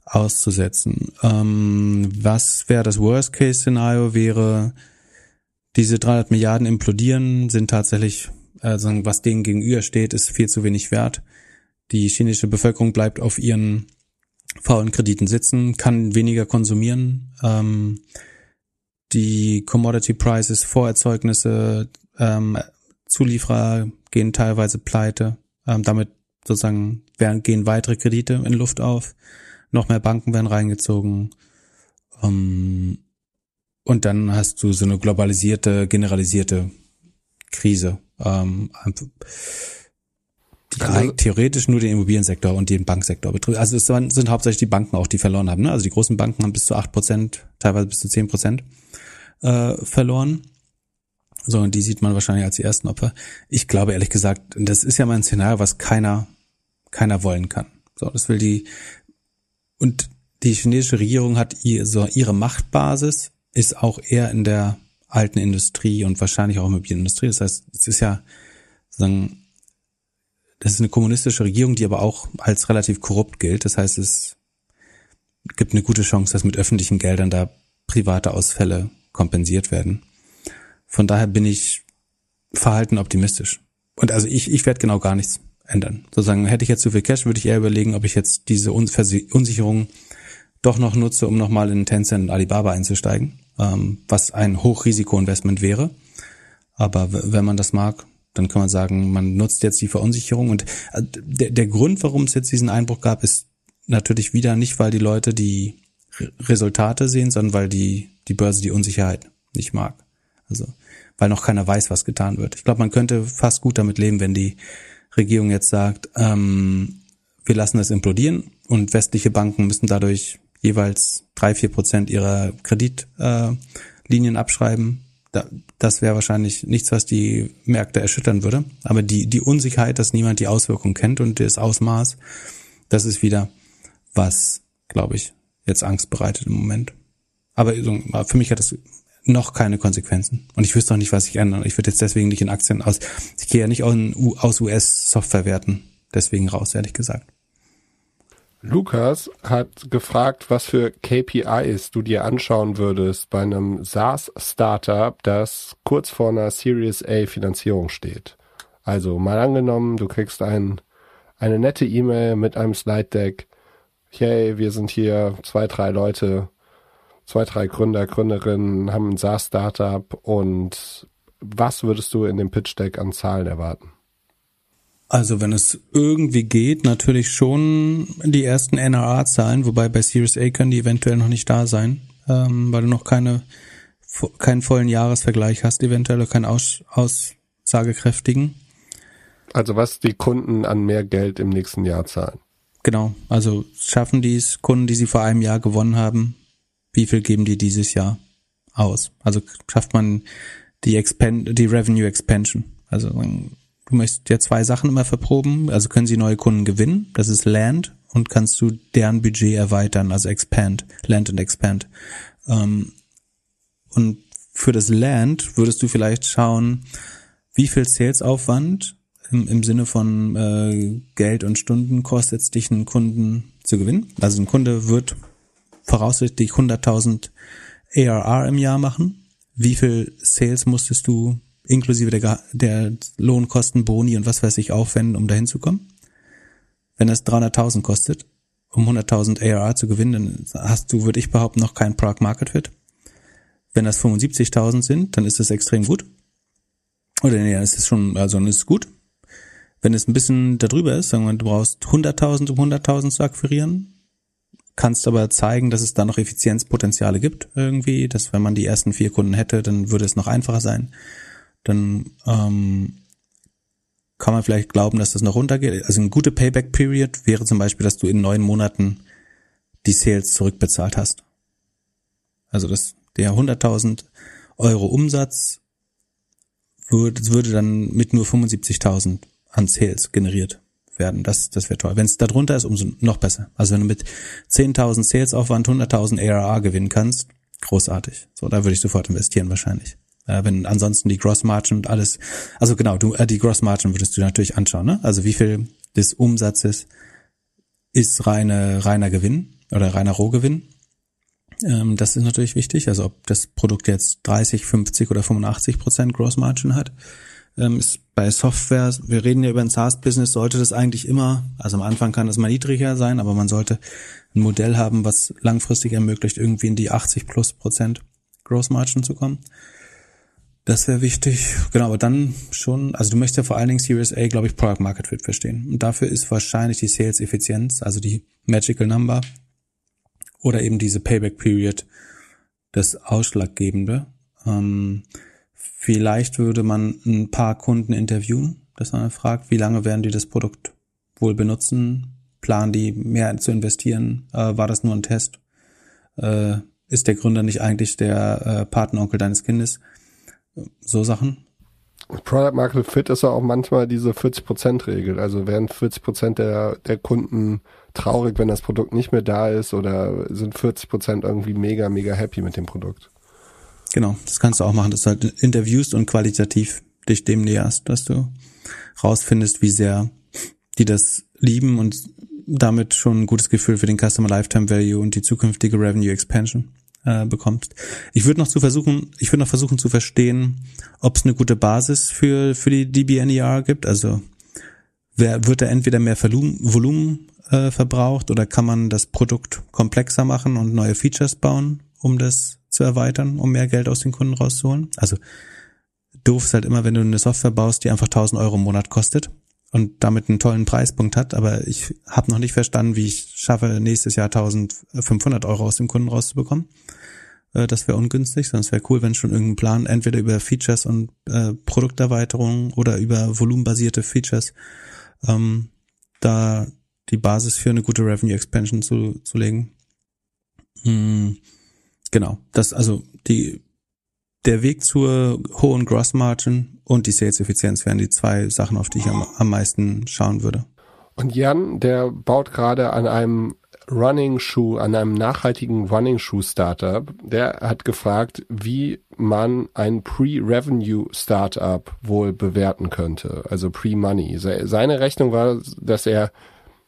auszusetzen. Ähm, was wäre das Worst-Case-Szenario? Wäre, diese 300 Milliarden implodieren, sind tatsächlich, also was denen gegenübersteht, ist viel zu wenig wert. Die chinesische Bevölkerung bleibt auf ihren faulen Krediten sitzen, kann weniger konsumieren. Ähm, die Commodity Prices, Vorerzeugnisse, ähm, Zulieferer gehen teilweise pleite. Ähm, damit sozusagen werden, gehen weitere Kredite in Luft auf noch mehr Banken werden reingezogen. Ähm, und dann hast du so eine globalisierte, generalisierte Krise. Ähm, die also, theoretisch nur den Immobiliensektor und den Banksektor betrifft. Also es sind hauptsächlich die Banken auch, die verloren haben. Ne? Also die großen Banken haben bis zu acht Prozent, teilweise bis zu zehn Prozent äh, verloren. So, und die sieht man wahrscheinlich als die ersten Opfer. Ich glaube ehrlich gesagt, das ist ja mal ein Szenario, was keiner, keiner wollen kann. So, das will die, und die chinesische Regierung hat ihr, so ihre Machtbasis ist auch eher in der alten Industrie und wahrscheinlich auch Immobilienindustrie. Das heißt, es ist ja sozusagen, das ist eine kommunistische Regierung, die aber auch als relativ korrupt gilt. Das heißt, es gibt eine gute Chance, dass mit öffentlichen Geldern da private Ausfälle kompensiert werden. Von daher bin ich verhalten optimistisch. Und also ich, ich werde genau gar nichts ändern. Sozusagen hätte ich jetzt zu viel Cash, würde ich eher überlegen, ob ich jetzt diese Unsicherung doch noch nutze, um nochmal in Tencent und Alibaba einzusteigen, ähm, was ein Hochrisikoinvestment wäre. Aber wenn man das mag, dann kann man sagen, man nutzt jetzt die Verunsicherung. Und äh, der, der Grund, warum es jetzt diesen Einbruch gab, ist natürlich wieder nicht, weil die Leute die Resultate sehen, sondern weil die, die Börse die Unsicherheit nicht mag. Also, weil noch keiner weiß, was getan wird. Ich glaube, man könnte fast gut damit leben, wenn die Regierung jetzt sagt, ähm, wir lassen es implodieren und westliche Banken müssen dadurch jeweils drei, vier Prozent ihrer Kreditlinien äh, abschreiben. Da, das wäre wahrscheinlich nichts, was die Märkte erschüttern würde. Aber die, die Unsicherheit, dass niemand die Auswirkungen kennt und das Ausmaß, das ist wieder was, glaube ich, jetzt Angst bereitet im Moment. Aber für mich hat das noch keine Konsequenzen. Und ich wüsste auch nicht, was ich ändern. Ich würde jetzt deswegen nicht in Aktien aus. Ich gehe ja nicht aus US-Softwarewerten deswegen raus, ehrlich gesagt. Lukas hat gefragt, was für KPIs du dir anschauen würdest bei einem SaaS-Startup, das kurz vor einer Series A Finanzierung steht. Also mal angenommen, du kriegst ein, eine nette E-Mail mit einem Slide Deck. Hey, wir sind hier zwei, drei Leute, zwei, drei Gründer, Gründerinnen, haben ein SaaS-Startup und was würdest du in dem Pitch Deck an Zahlen erwarten? Also wenn es irgendwie geht, natürlich schon die ersten NRA-Zahlen, wobei bei Series A können die eventuell noch nicht da sein, ähm, weil du noch keine keinen vollen Jahresvergleich hast, eventuell keinen Aus, aussagekräftigen. Also was die Kunden an mehr Geld im nächsten Jahr zahlen. Genau, also schaffen die es, Kunden, die sie vor einem Jahr gewonnen haben, wie viel geben die dieses Jahr aus? Also schafft man die, Expand die Revenue Expansion. Also Du möchtest ja zwei Sachen immer verproben. Also können sie neue Kunden gewinnen. Das ist Land und kannst du deren Budget erweitern, also expand, Land und expand. Ähm, und für das Land würdest du vielleicht schauen, wie viel Salesaufwand im, im Sinne von äh, Geld und Stunden kostet es dich, einen Kunden zu gewinnen. Also ein Kunde wird voraussichtlich 100.000 ARR im Jahr machen. Wie viel Sales musstest du inklusive der, der Lohnkosten, Boni und was weiß ich aufwenden, um dahin zu kommen. Wenn es 300.000 kostet, um 100.000 ARR zu gewinnen, dann hast du, würde ich behaupten, noch kein Product Market Fit. Wenn das 75.000 sind, dann ist das extrem gut. Oder nee, es ist schon, also dann ist es gut. Wenn es ein bisschen darüber ist, sagen wir, du brauchst 100.000, um 100.000 zu akquirieren, kannst aber zeigen, dass es da noch Effizienzpotenziale gibt irgendwie, dass wenn man die ersten vier Kunden hätte, dann würde es noch einfacher sein dann ähm, kann man vielleicht glauben, dass das noch runtergeht. Also eine gute Payback-Period wäre zum Beispiel, dass du in neun Monaten die Sales zurückbezahlt hast. Also dass der 100.000 Euro Umsatz würde, würde dann mit nur 75.000 an Sales generiert werden. Das, das wäre toll. Wenn es darunter ist, umso noch besser. Also wenn du mit 10.000 Sales-Aufwand 100.000 ARR gewinnen kannst, großartig. So, da würde ich sofort investieren wahrscheinlich. Äh, wenn ansonsten die Gross Margin und alles, also genau, du äh, die Gross Margin würdest du natürlich anschauen, ne? Also wie viel des Umsatzes ist reine reiner Gewinn oder reiner Rohgewinn? Ähm, das ist natürlich wichtig. Also ob das Produkt jetzt 30, 50 oder 85 Prozent Gross Margin hat, ähm, ist bei Software, wir reden ja über ein SaaS-Business, sollte das eigentlich immer, also am Anfang kann das mal niedriger sein, aber man sollte ein Modell haben, was langfristig ermöglicht, irgendwie in die 80 plus Prozent Gross Margin zu kommen. Das wäre wichtig. Genau, aber dann schon, also du möchtest ja vor allen Dingen Series A, glaube ich, Product Market Fit verstehen. Und dafür ist wahrscheinlich die Sales Effizienz, also die Magical Number oder eben diese Payback Period das Ausschlaggebende. Ähm, vielleicht würde man ein paar Kunden interviewen, dass man fragt, wie lange werden die das Produkt wohl benutzen? Planen die mehr zu investieren? Äh, war das nur ein Test? Äh, ist der Gründer nicht eigentlich der äh, Patenonkel deines Kindes? so Sachen. Product Market Fit ist ja auch manchmal diese 40%-Regel. Also wären 40% der, der Kunden traurig, wenn das Produkt nicht mehr da ist oder sind 40% irgendwie mega, mega happy mit dem Produkt. Genau, das kannst du auch machen, dass du halt interviewst und qualitativ dich dem näherst, dass du rausfindest, wie sehr die das lieben und damit schon ein gutes Gefühl für den Customer Lifetime Value und die zukünftige Revenue Expansion äh, bekommst. Ich würde noch zu versuchen, ich würde noch versuchen zu verstehen, ob es eine gute Basis für für die DBNER gibt. Also wer, wird da entweder mehr Volumen, Volumen äh, verbraucht oder kann man das Produkt komplexer machen und neue Features bauen, um das zu erweitern, um mehr Geld aus den Kunden rauszuholen? Also doof ist halt immer, wenn du eine Software baust, die einfach 1000 Euro im Monat kostet und damit einen tollen Preispunkt hat, aber ich habe noch nicht verstanden, wie ich schaffe, nächstes Jahr 1500 Euro aus dem Kunden rauszubekommen. Äh, das wäre ungünstig, sondern es wäre cool, wenn schon irgendein Plan entweder über Features und äh, Produkterweiterungen oder über volumenbasierte Features ähm, da die Basis für eine gute Revenue Expansion zu, zu legen. Hm, genau, das also die der Weg zur hohen Gross Margin und die Sales Effizienz wären die zwei Sachen, auf die ich am, am meisten schauen würde. Und Jan, der baut gerade an einem Running Shoe, an einem nachhaltigen Running Shoe Startup. Der hat gefragt, wie man ein Pre-Revenue Startup wohl bewerten könnte, also Pre-Money. Seine Rechnung war, dass er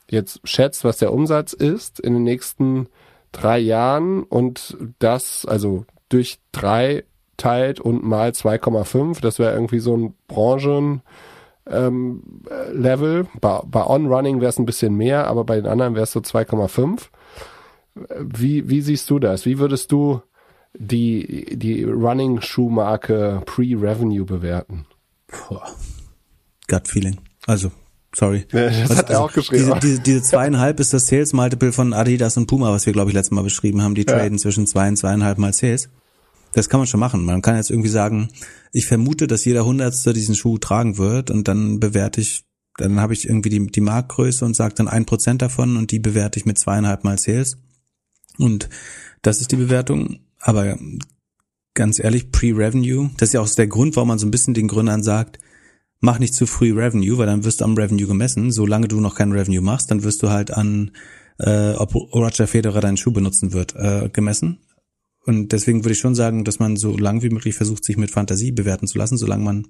jetzt schätzt, was der Umsatz ist in den nächsten drei Jahren und das, also durch drei teilt und mal 2,5. Das wäre irgendwie so ein Branchen ähm, Level. Bei, bei On-Running wäre es ein bisschen mehr, aber bei den anderen wäre es so 2,5. Wie, wie siehst du das? Wie würdest du die, die Running-Shoe-Marke Pre-Revenue bewerten? Gut Feeling. Also, sorry. Ja, das was, hat er also, auch geschrieben. Diese, diese, diese zweieinhalb ist das Sales Multiple von Adidas und Puma, was wir, glaube ich, letztes Mal beschrieben haben. Die traden ja. zwischen zwei und zweieinhalb Mal Sales. Das kann man schon machen. Man kann jetzt irgendwie sagen, ich vermute, dass jeder Hundertste diesen Schuh tragen wird und dann bewerte ich, dann habe ich irgendwie die, die Marktgröße und sage dann ein Prozent davon und die bewerte ich mit zweieinhalb Mal Sales. Und das ist die Bewertung. Aber ganz ehrlich, Pre-Revenue, das ist ja auch der Grund, warum man so ein bisschen den Gründern sagt, mach nicht zu früh Revenue, weil dann wirst du am Revenue gemessen. Solange du noch kein Revenue machst, dann wirst du halt an, äh, ob Roger Federer deinen Schuh benutzen wird, äh, gemessen. Und deswegen würde ich schon sagen, dass man so lang wie möglich versucht, sich mit Fantasie bewerten zu lassen, solange man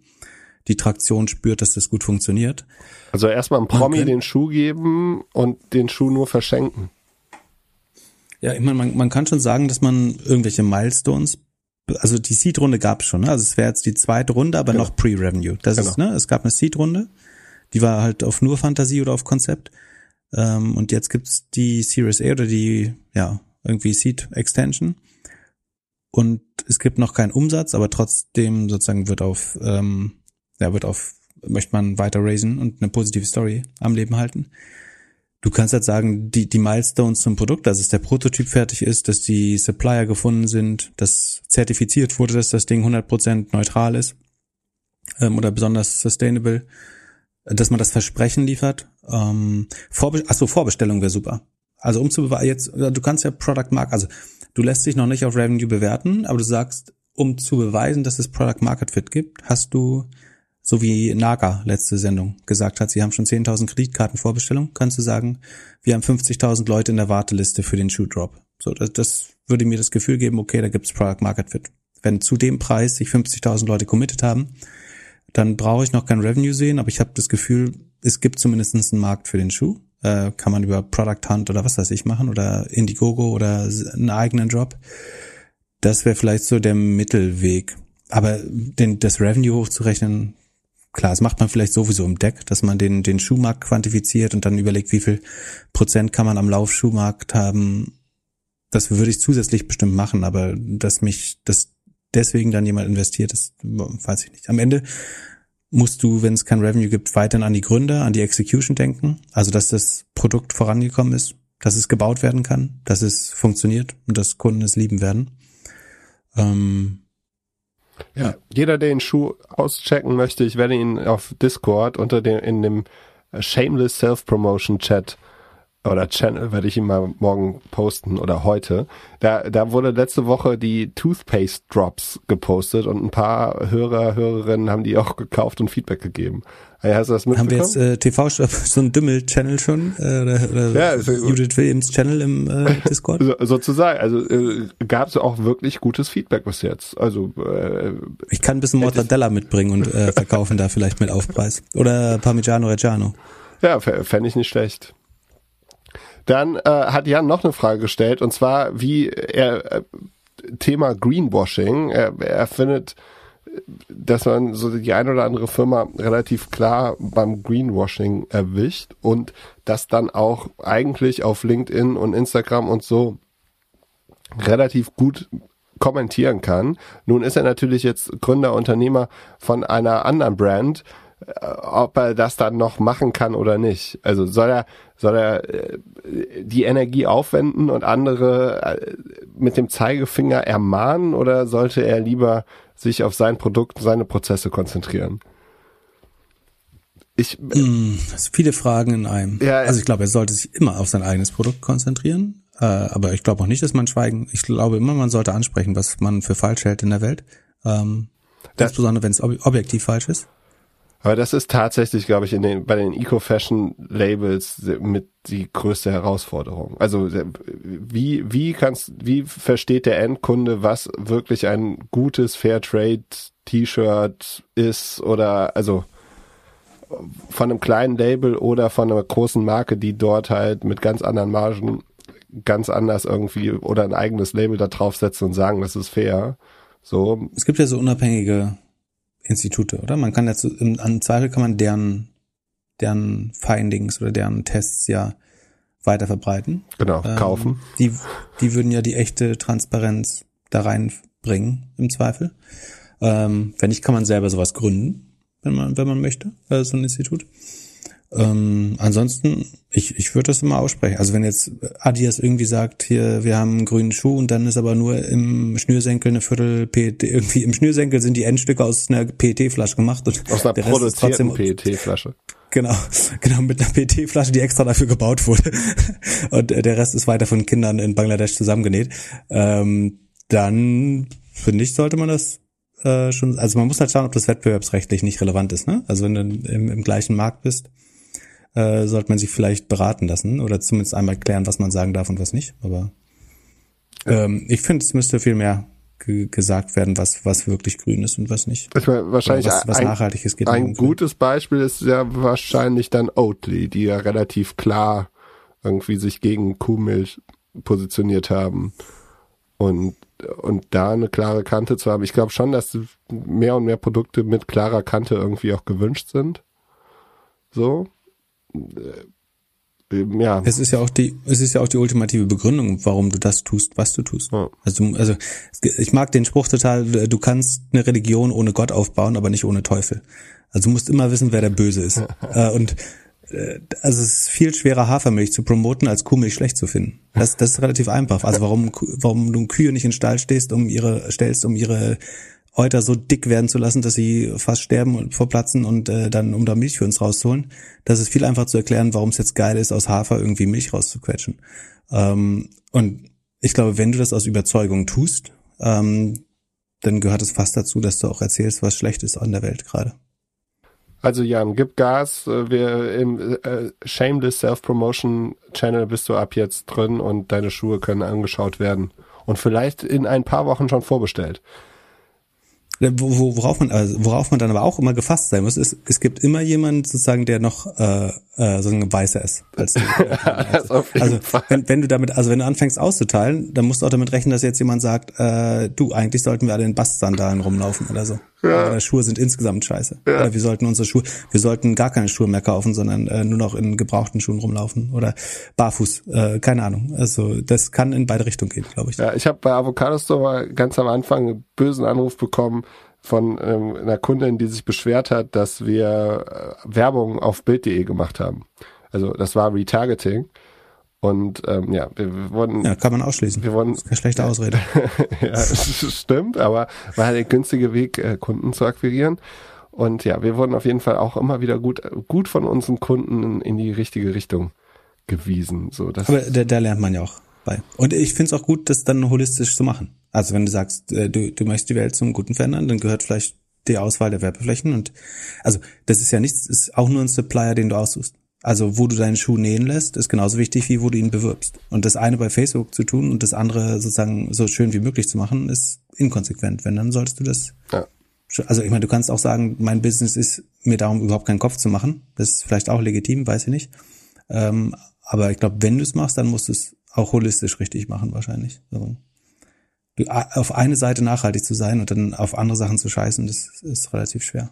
die Traktion spürt, dass das gut funktioniert. Also erstmal einem Promi kann, den Schuh geben und den Schuh nur verschenken. Ja, ich meine, man, man kann schon sagen, dass man irgendwelche Milestones, also die Seed-Runde gab es schon, ne? also es wäre jetzt die zweite Runde, aber genau. noch Pre-Revenue. Das genau. ist, ne, es gab eine Seed-Runde, die war halt auf nur Fantasie oder auf Konzept. Ähm, und jetzt gibt's die Series A oder die, ja, irgendwie Seed Extension und es gibt noch keinen Umsatz, aber trotzdem sozusagen wird auf, ähm, ja, wird auf, möchte man weiter raisen und eine positive Story am Leben halten. Du kannst halt sagen, die, die Milestones zum Produkt, dass es der Prototyp fertig ist, dass die Supplier gefunden sind, dass zertifiziert wurde, dass das Ding 100% neutral ist ähm, oder besonders sustainable, dass man das Versprechen liefert. Ähm, Vorbe Achso, Vorbestellung wäre super. Also um zu beweisen, jetzt, du kannst ja Product Mark, also Du lässt dich noch nicht auf Revenue bewerten, aber du sagst, um zu beweisen, dass es Product Market Fit gibt, hast du, so wie Naga letzte Sendung gesagt hat, sie haben schon 10.000 Kreditkarten Vorbestellung, kannst du sagen, wir haben 50.000 Leute in der Warteliste für den Shoe Drop. So, das, das würde mir das Gefühl geben, okay, da gibt's Product Market Fit. Wenn zu dem Preis sich 50.000 Leute committed haben, dann brauche ich noch kein Revenue sehen, aber ich habe das Gefühl, es gibt zumindest einen Markt für den Schuh äh, kann man über Product Hunt oder was weiß ich machen oder Indiegogo oder einen eigenen Job. Das wäre vielleicht so der Mittelweg. Aber den, das Revenue hochzurechnen, klar, das macht man vielleicht sowieso im Deck, dass man den, den Schuhmarkt quantifiziert und dann überlegt, wie viel Prozent kann man am Laufschuhmarkt haben. Das würde ich zusätzlich bestimmt machen, aber dass mich, dass deswegen dann jemand investiert, das weiß ich nicht. Am Ende musst du, wenn es kein Revenue gibt, weiterhin an die Gründer, an die Execution denken. Also, dass das Produkt vorangekommen ist, dass es gebaut werden kann, dass es funktioniert und dass Kunden es lieben werden. Ähm, ja, jeder, der den Schuh auschecken möchte, ich werde ihn auf Discord unter dem, in dem Shameless Self-Promotion Chat oder Channel werde ich ihn mal morgen posten oder heute. Da, da wurde letzte Woche die Toothpaste Drops gepostet und ein paar Hörer, Hörerinnen haben die auch gekauft und Feedback gegeben. Hast du das mitbekommen? Haben wir jetzt äh, TV so ein Dümmel-Channel schon äh, oder, oder ja, also, Judith Williams Channel im äh, Discord? So, sozusagen. Also äh, gab es auch wirklich gutes Feedback bis jetzt. Also äh, ich kann ein bisschen Mortadella mitbringen und äh, verkaufen da vielleicht mit Aufpreis oder Parmigiano Reggiano. Ja, fände ich nicht schlecht. Dann äh, hat Jan noch eine Frage gestellt und zwar wie er äh, Thema Greenwashing. Er, er findet dass man so die ein oder andere Firma relativ klar beim Greenwashing erwischt und das dann auch eigentlich auf LinkedIn und Instagram und so relativ gut kommentieren kann. Nun ist er natürlich jetzt Gründer, Unternehmer von einer anderen Brand, äh, ob er das dann noch machen kann oder nicht. Also soll er, soll er äh, die Energie aufwenden und andere äh, mit dem Zeigefinger ermahnen oder sollte er lieber sich auf sein Produkt, seine Prozesse konzentrieren? Ich, mm, viele Fragen in einem. Ja, also ich glaube, er sollte sich immer auf sein eigenes Produkt konzentrieren. Äh, aber ich glaube auch nicht, dass man schweigen. Ich glaube immer, man sollte ansprechen, was man für falsch hält in der Welt. Ähm, das, insbesondere wenn es ob objektiv falsch ist. Aber das ist tatsächlich, glaube ich, in den, bei den Eco-Fashion-Labels mit die größte Herausforderung. Also wie, wie kannst, wie versteht der Endkunde, was wirklich ein gutes Fairtrade-T-Shirt ist oder also von einem kleinen Label oder von einer großen Marke, die dort halt mit ganz anderen Margen ganz anders irgendwie oder ein eigenes Label da draufsetzen und sagen, das ist fair. So. Es gibt ja so unabhängige Institute, oder? Man kann jetzt, im, Zweifel kann man deren, deren Findings oder deren Tests ja weiter verbreiten. Genau, ähm, kaufen. Die, die würden ja die echte Transparenz da reinbringen, im Zweifel. Ähm, wenn nicht, kann man selber sowas gründen, wenn man, wenn man möchte, äh, so ein Institut. Ähm, ansonsten, ich, ich würde das immer aussprechen. Also wenn jetzt Adidas irgendwie sagt, hier, wir haben einen grünen Schuh und dann ist aber nur im Schnürsenkel eine Viertel PET, irgendwie im Schnürsenkel sind die Endstücke aus einer PET-Flasche gemacht und aus einer produzierten PET-Flasche. Genau, genau, mit einer PET-Flasche, die extra dafür gebaut wurde. Und der Rest ist weiter von Kindern in Bangladesch zusammengenäht. Ähm, dann, finde ich, sollte man das äh, schon, also man muss halt schauen, ob das wettbewerbsrechtlich nicht relevant ist, ne? Also wenn du im, im gleichen Markt bist, äh, sollte man sich vielleicht beraten lassen oder zumindest einmal klären, was man sagen darf und was nicht. Aber ähm, ich finde, es müsste viel mehr gesagt werden, was was wirklich grün ist und was nicht. Ich meine, wahrscheinlich was, was ein, nachhaltiges geht. Ein gutes Beispiel ist ja wahrscheinlich dann Oatly, die ja relativ klar irgendwie sich gegen Kuhmilch positioniert haben und und da eine klare Kante zu haben. Ich glaube schon, dass mehr und mehr Produkte mit klarer Kante irgendwie auch gewünscht sind. So, ja. Es ist ja auch die, es ist ja auch die ultimative Begründung, warum du das tust, was du tust. Ja. Also, also ich mag den Spruch total, du kannst eine Religion ohne Gott aufbauen, aber nicht ohne Teufel. Also du musst immer wissen, wer der Böse ist. Äh, und äh, also es ist viel schwerer, Hafermilch zu promoten, als Kuhmilch schlecht zu finden. Das, das ist relativ einfach. Also warum, warum du Kühe nicht in den Stall stehst, um ihre, stellst, um ihre Euter so dick werden zu lassen, dass sie fast sterben und verplatzen und äh, dann, um da Milch für uns rauszuholen. Das ist viel einfacher zu erklären, warum es jetzt geil ist, aus Hafer irgendwie Milch rauszuquetschen. Ähm, und ich glaube, wenn du das aus Überzeugung tust, ähm, dann gehört es fast dazu, dass du auch erzählst, was schlecht ist an der Welt gerade. Also Jan, gib Gas. Wir im äh, Shameless Self-Promotion Channel bist du ab jetzt drin und deine Schuhe können angeschaut werden und vielleicht in ein paar Wochen schon vorbestellt worauf man, also worauf man dann aber auch immer gefasst sein muss, ist, es gibt immer jemanden sozusagen, der noch äh, äh, so ein weißer ist. Als du, also wenn, wenn du damit, also wenn du anfängst auszuteilen, dann musst du auch damit rechnen, dass jetzt jemand sagt, äh, du, eigentlich sollten wir alle in Bastsandalen rumlaufen oder so. Ja. Oder Schuhe sind insgesamt scheiße. Ja. Oder wir sollten unsere Schuhe, wir sollten gar keine Schuhe mehr kaufen, sondern äh, nur noch in gebrauchten Schuhen rumlaufen oder barfuß. Äh, keine Ahnung. Also das kann in beide Richtungen gehen, glaube ich. Ja, ich habe bei Avocado Store ganz am Anfang einen bösen Anruf bekommen von ähm, einer Kundin, die sich beschwert hat, dass wir äh, Werbung auf Bild.de gemacht haben. Also das war Retargeting. Und ähm, ja, wir, wurden. Ja, kann man ausschließen. Wir wurden. Das ist keine schlechte Ausrede. ja, das stimmt, aber war halt der günstige Weg, äh, Kunden zu akquirieren. Und ja, wir wurden auf jeden Fall auch immer wieder gut, gut von unseren Kunden in die richtige Richtung gewiesen. So, das aber da, da lernt man ja auch bei. Und ich finde es auch gut, das dann holistisch zu machen. Also wenn du sagst, äh, du, du möchtest die Welt zum Guten verändern, dann gehört vielleicht die Auswahl der Werbeflächen und also das ist ja nichts, ist auch nur ein Supplier, den du aussuchst. Also wo du deinen Schuh nähen lässt, ist genauso wichtig, wie wo du ihn bewirbst. Und das eine bei Facebook zu tun und das andere sozusagen so schön wie möglich zu machen, ist inkonsequent. Wenn, dann solltest du das. Ja. Also ich meine, du kannst auch sagen, mein Business ist mir darum überhaupt keinen Kopf zu machen. Das ist vielleicht auch legitim, weiß ich nicht. Ähm, aber ich glaube, wenn du es machst, dann musst du es auch holistisch richtig machen wahrscheinlich. Also, auf eine Seite nachhaltig zu sein und dann auf andere Sachen zu scheißen, das ist relativ schwer,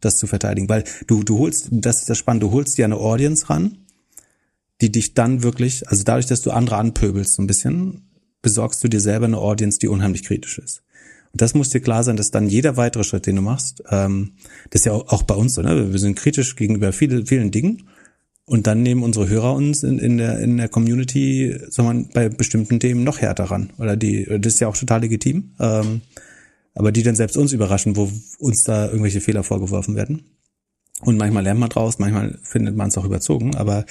das zu verteidigen. Weil du, du holst, das ist das Spannende, du holst dir eine Audience ran, die dich dann wirklich, also dadurch, dass du andere anpöbelst so ein bisschen, besorgst du dir selber eine Audience, die unheimlich kritisch ist. Und das muss dir klar sein, dass dann jeder weitere Schritt, den du machst, ähm, das ist ja auch, bei uns so, ne? Wir sind kritisch gegenüber vielen, vielen Dingen und dann nehmen unsere Hörer uns in, in der in der Community, soll man bei bestimmten Themen noch härter ran. Oder die, das ist ja auch total legitim. Ähm, aber die dann selbst uns überraschen, wo uns da irgendwelche Fehler vorgeworfen werden. Und manchmal lernt man draus, manchmal findet man es auch überzogen. Aber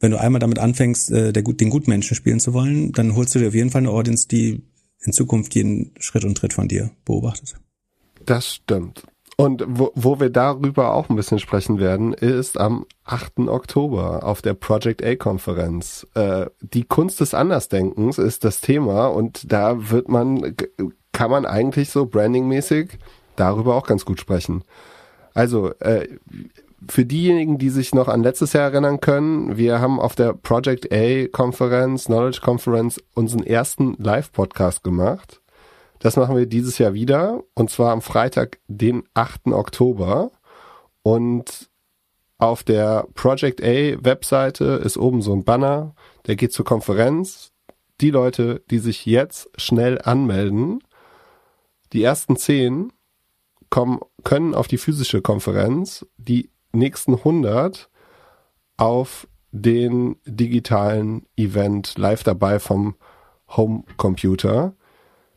wenn du einmal damit anfängst, äh, der, den Gutmenschen spielen zu wollen, dann holst du dir auf jeden Fall eine Audience, die in Zukunft jeden Schritt und Tritt von dir beobachtet. Das stimmt. Und wo, wo wir darüber auch ein bisschen sprechen werden, ist am 8. Oktober auf der Project A-Konferenz. Äh, die Kunst des Andersdenkens ist das Thema und da wird man, kann man eigentlich so brandingmäßig darüber auch ganz gut sprechen. Also, äh, für diejenigen, die sich noch an letztes Jahr erinnern können, wir haben auf der Project A Konferenz, Knowledge Conference, unseren ersten Live-Podcast gemacht. Das machen wir dieses Jahr wieder und zwar am Freitag, den 8. Oktober. Und auf der Project A Webseite ist oben so ein Banner, der geht zur Konferenz. Die Leute, die sich jetzt schnell anmelden, die ersten zehn kommen, können auf die physische Konferenz, die nächsten 100 auf den digitalen Event live dabei vom Homecomputer.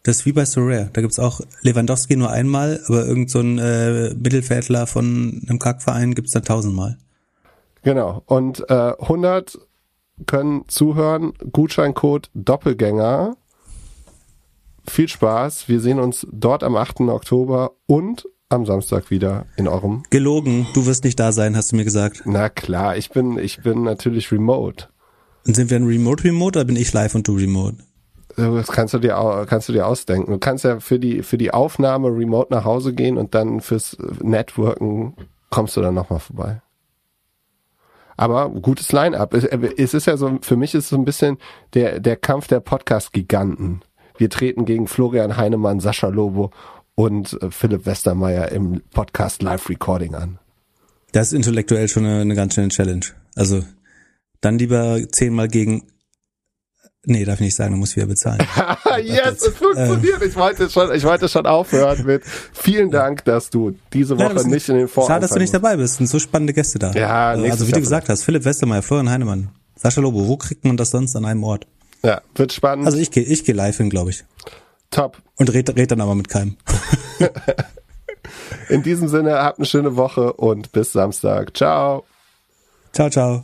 Das ist wie bei Sorare. Da gibt's auch Lewandowski nur einmal, aber irgend so ein äh, Mittelfeldler von einem Kackverein gibt's dann tausendmal. Genau. Und äh, 100 können zuhören. Gutscheincode Doppelgänger. Viel Spaß. Wir sehen uns dort am 8. Oktober und am Samstag wieder in eurem. Gelogen. Du wirst nicht da sein, hast du mir gesagt. Na klar. Ich bin, ich bin natürlich remote. Und sind wir ein Remote Remote oder bin ich live und du remote? Das kannst du dir kannst du dir ausdenken. Du kannst ja für die für die Aufnahme remote nach Hause gehen und dann fürs Networken kommst du dann nochmal vorbei. Aber gutes Line-up. Es, es ist ja so, für mich ist es so ein bisschen der, der Kampf der Podcast-Giganten. Wir treten gegen Florian Heinemann, Sascha Lobo und äh, Philipp Westermeier im Podcast Live Recording an. Das ist intellektuell schon eine, eine ganz schöne Challenge. Also dann lieber zehnmal gegen Nee, darf ich nicht sagen, du musst wieder bezahlen. yes, es funktioniert. Ich wollte schon, ich wollte schon aufhören mit vielen Dank, dass du diese Woche ja, nicht in den Vorhang Schade, dass du nicht dabei bist. Sind so spannende Gäste da. Ja, Also wie du gesagt hast, Philipp Westermeier, Florian Heinemann, Sascha Lobo, wo kriegt man das sonst an einem Ort? Ja, wird spannend. Also ich gehe ich geh live hin, glaube ich. Top. Und red, red dann aber mit keinem. in diesem Sinne, habt eine schöne Woche und bis Samstag. Ciao. Ciao, ciao.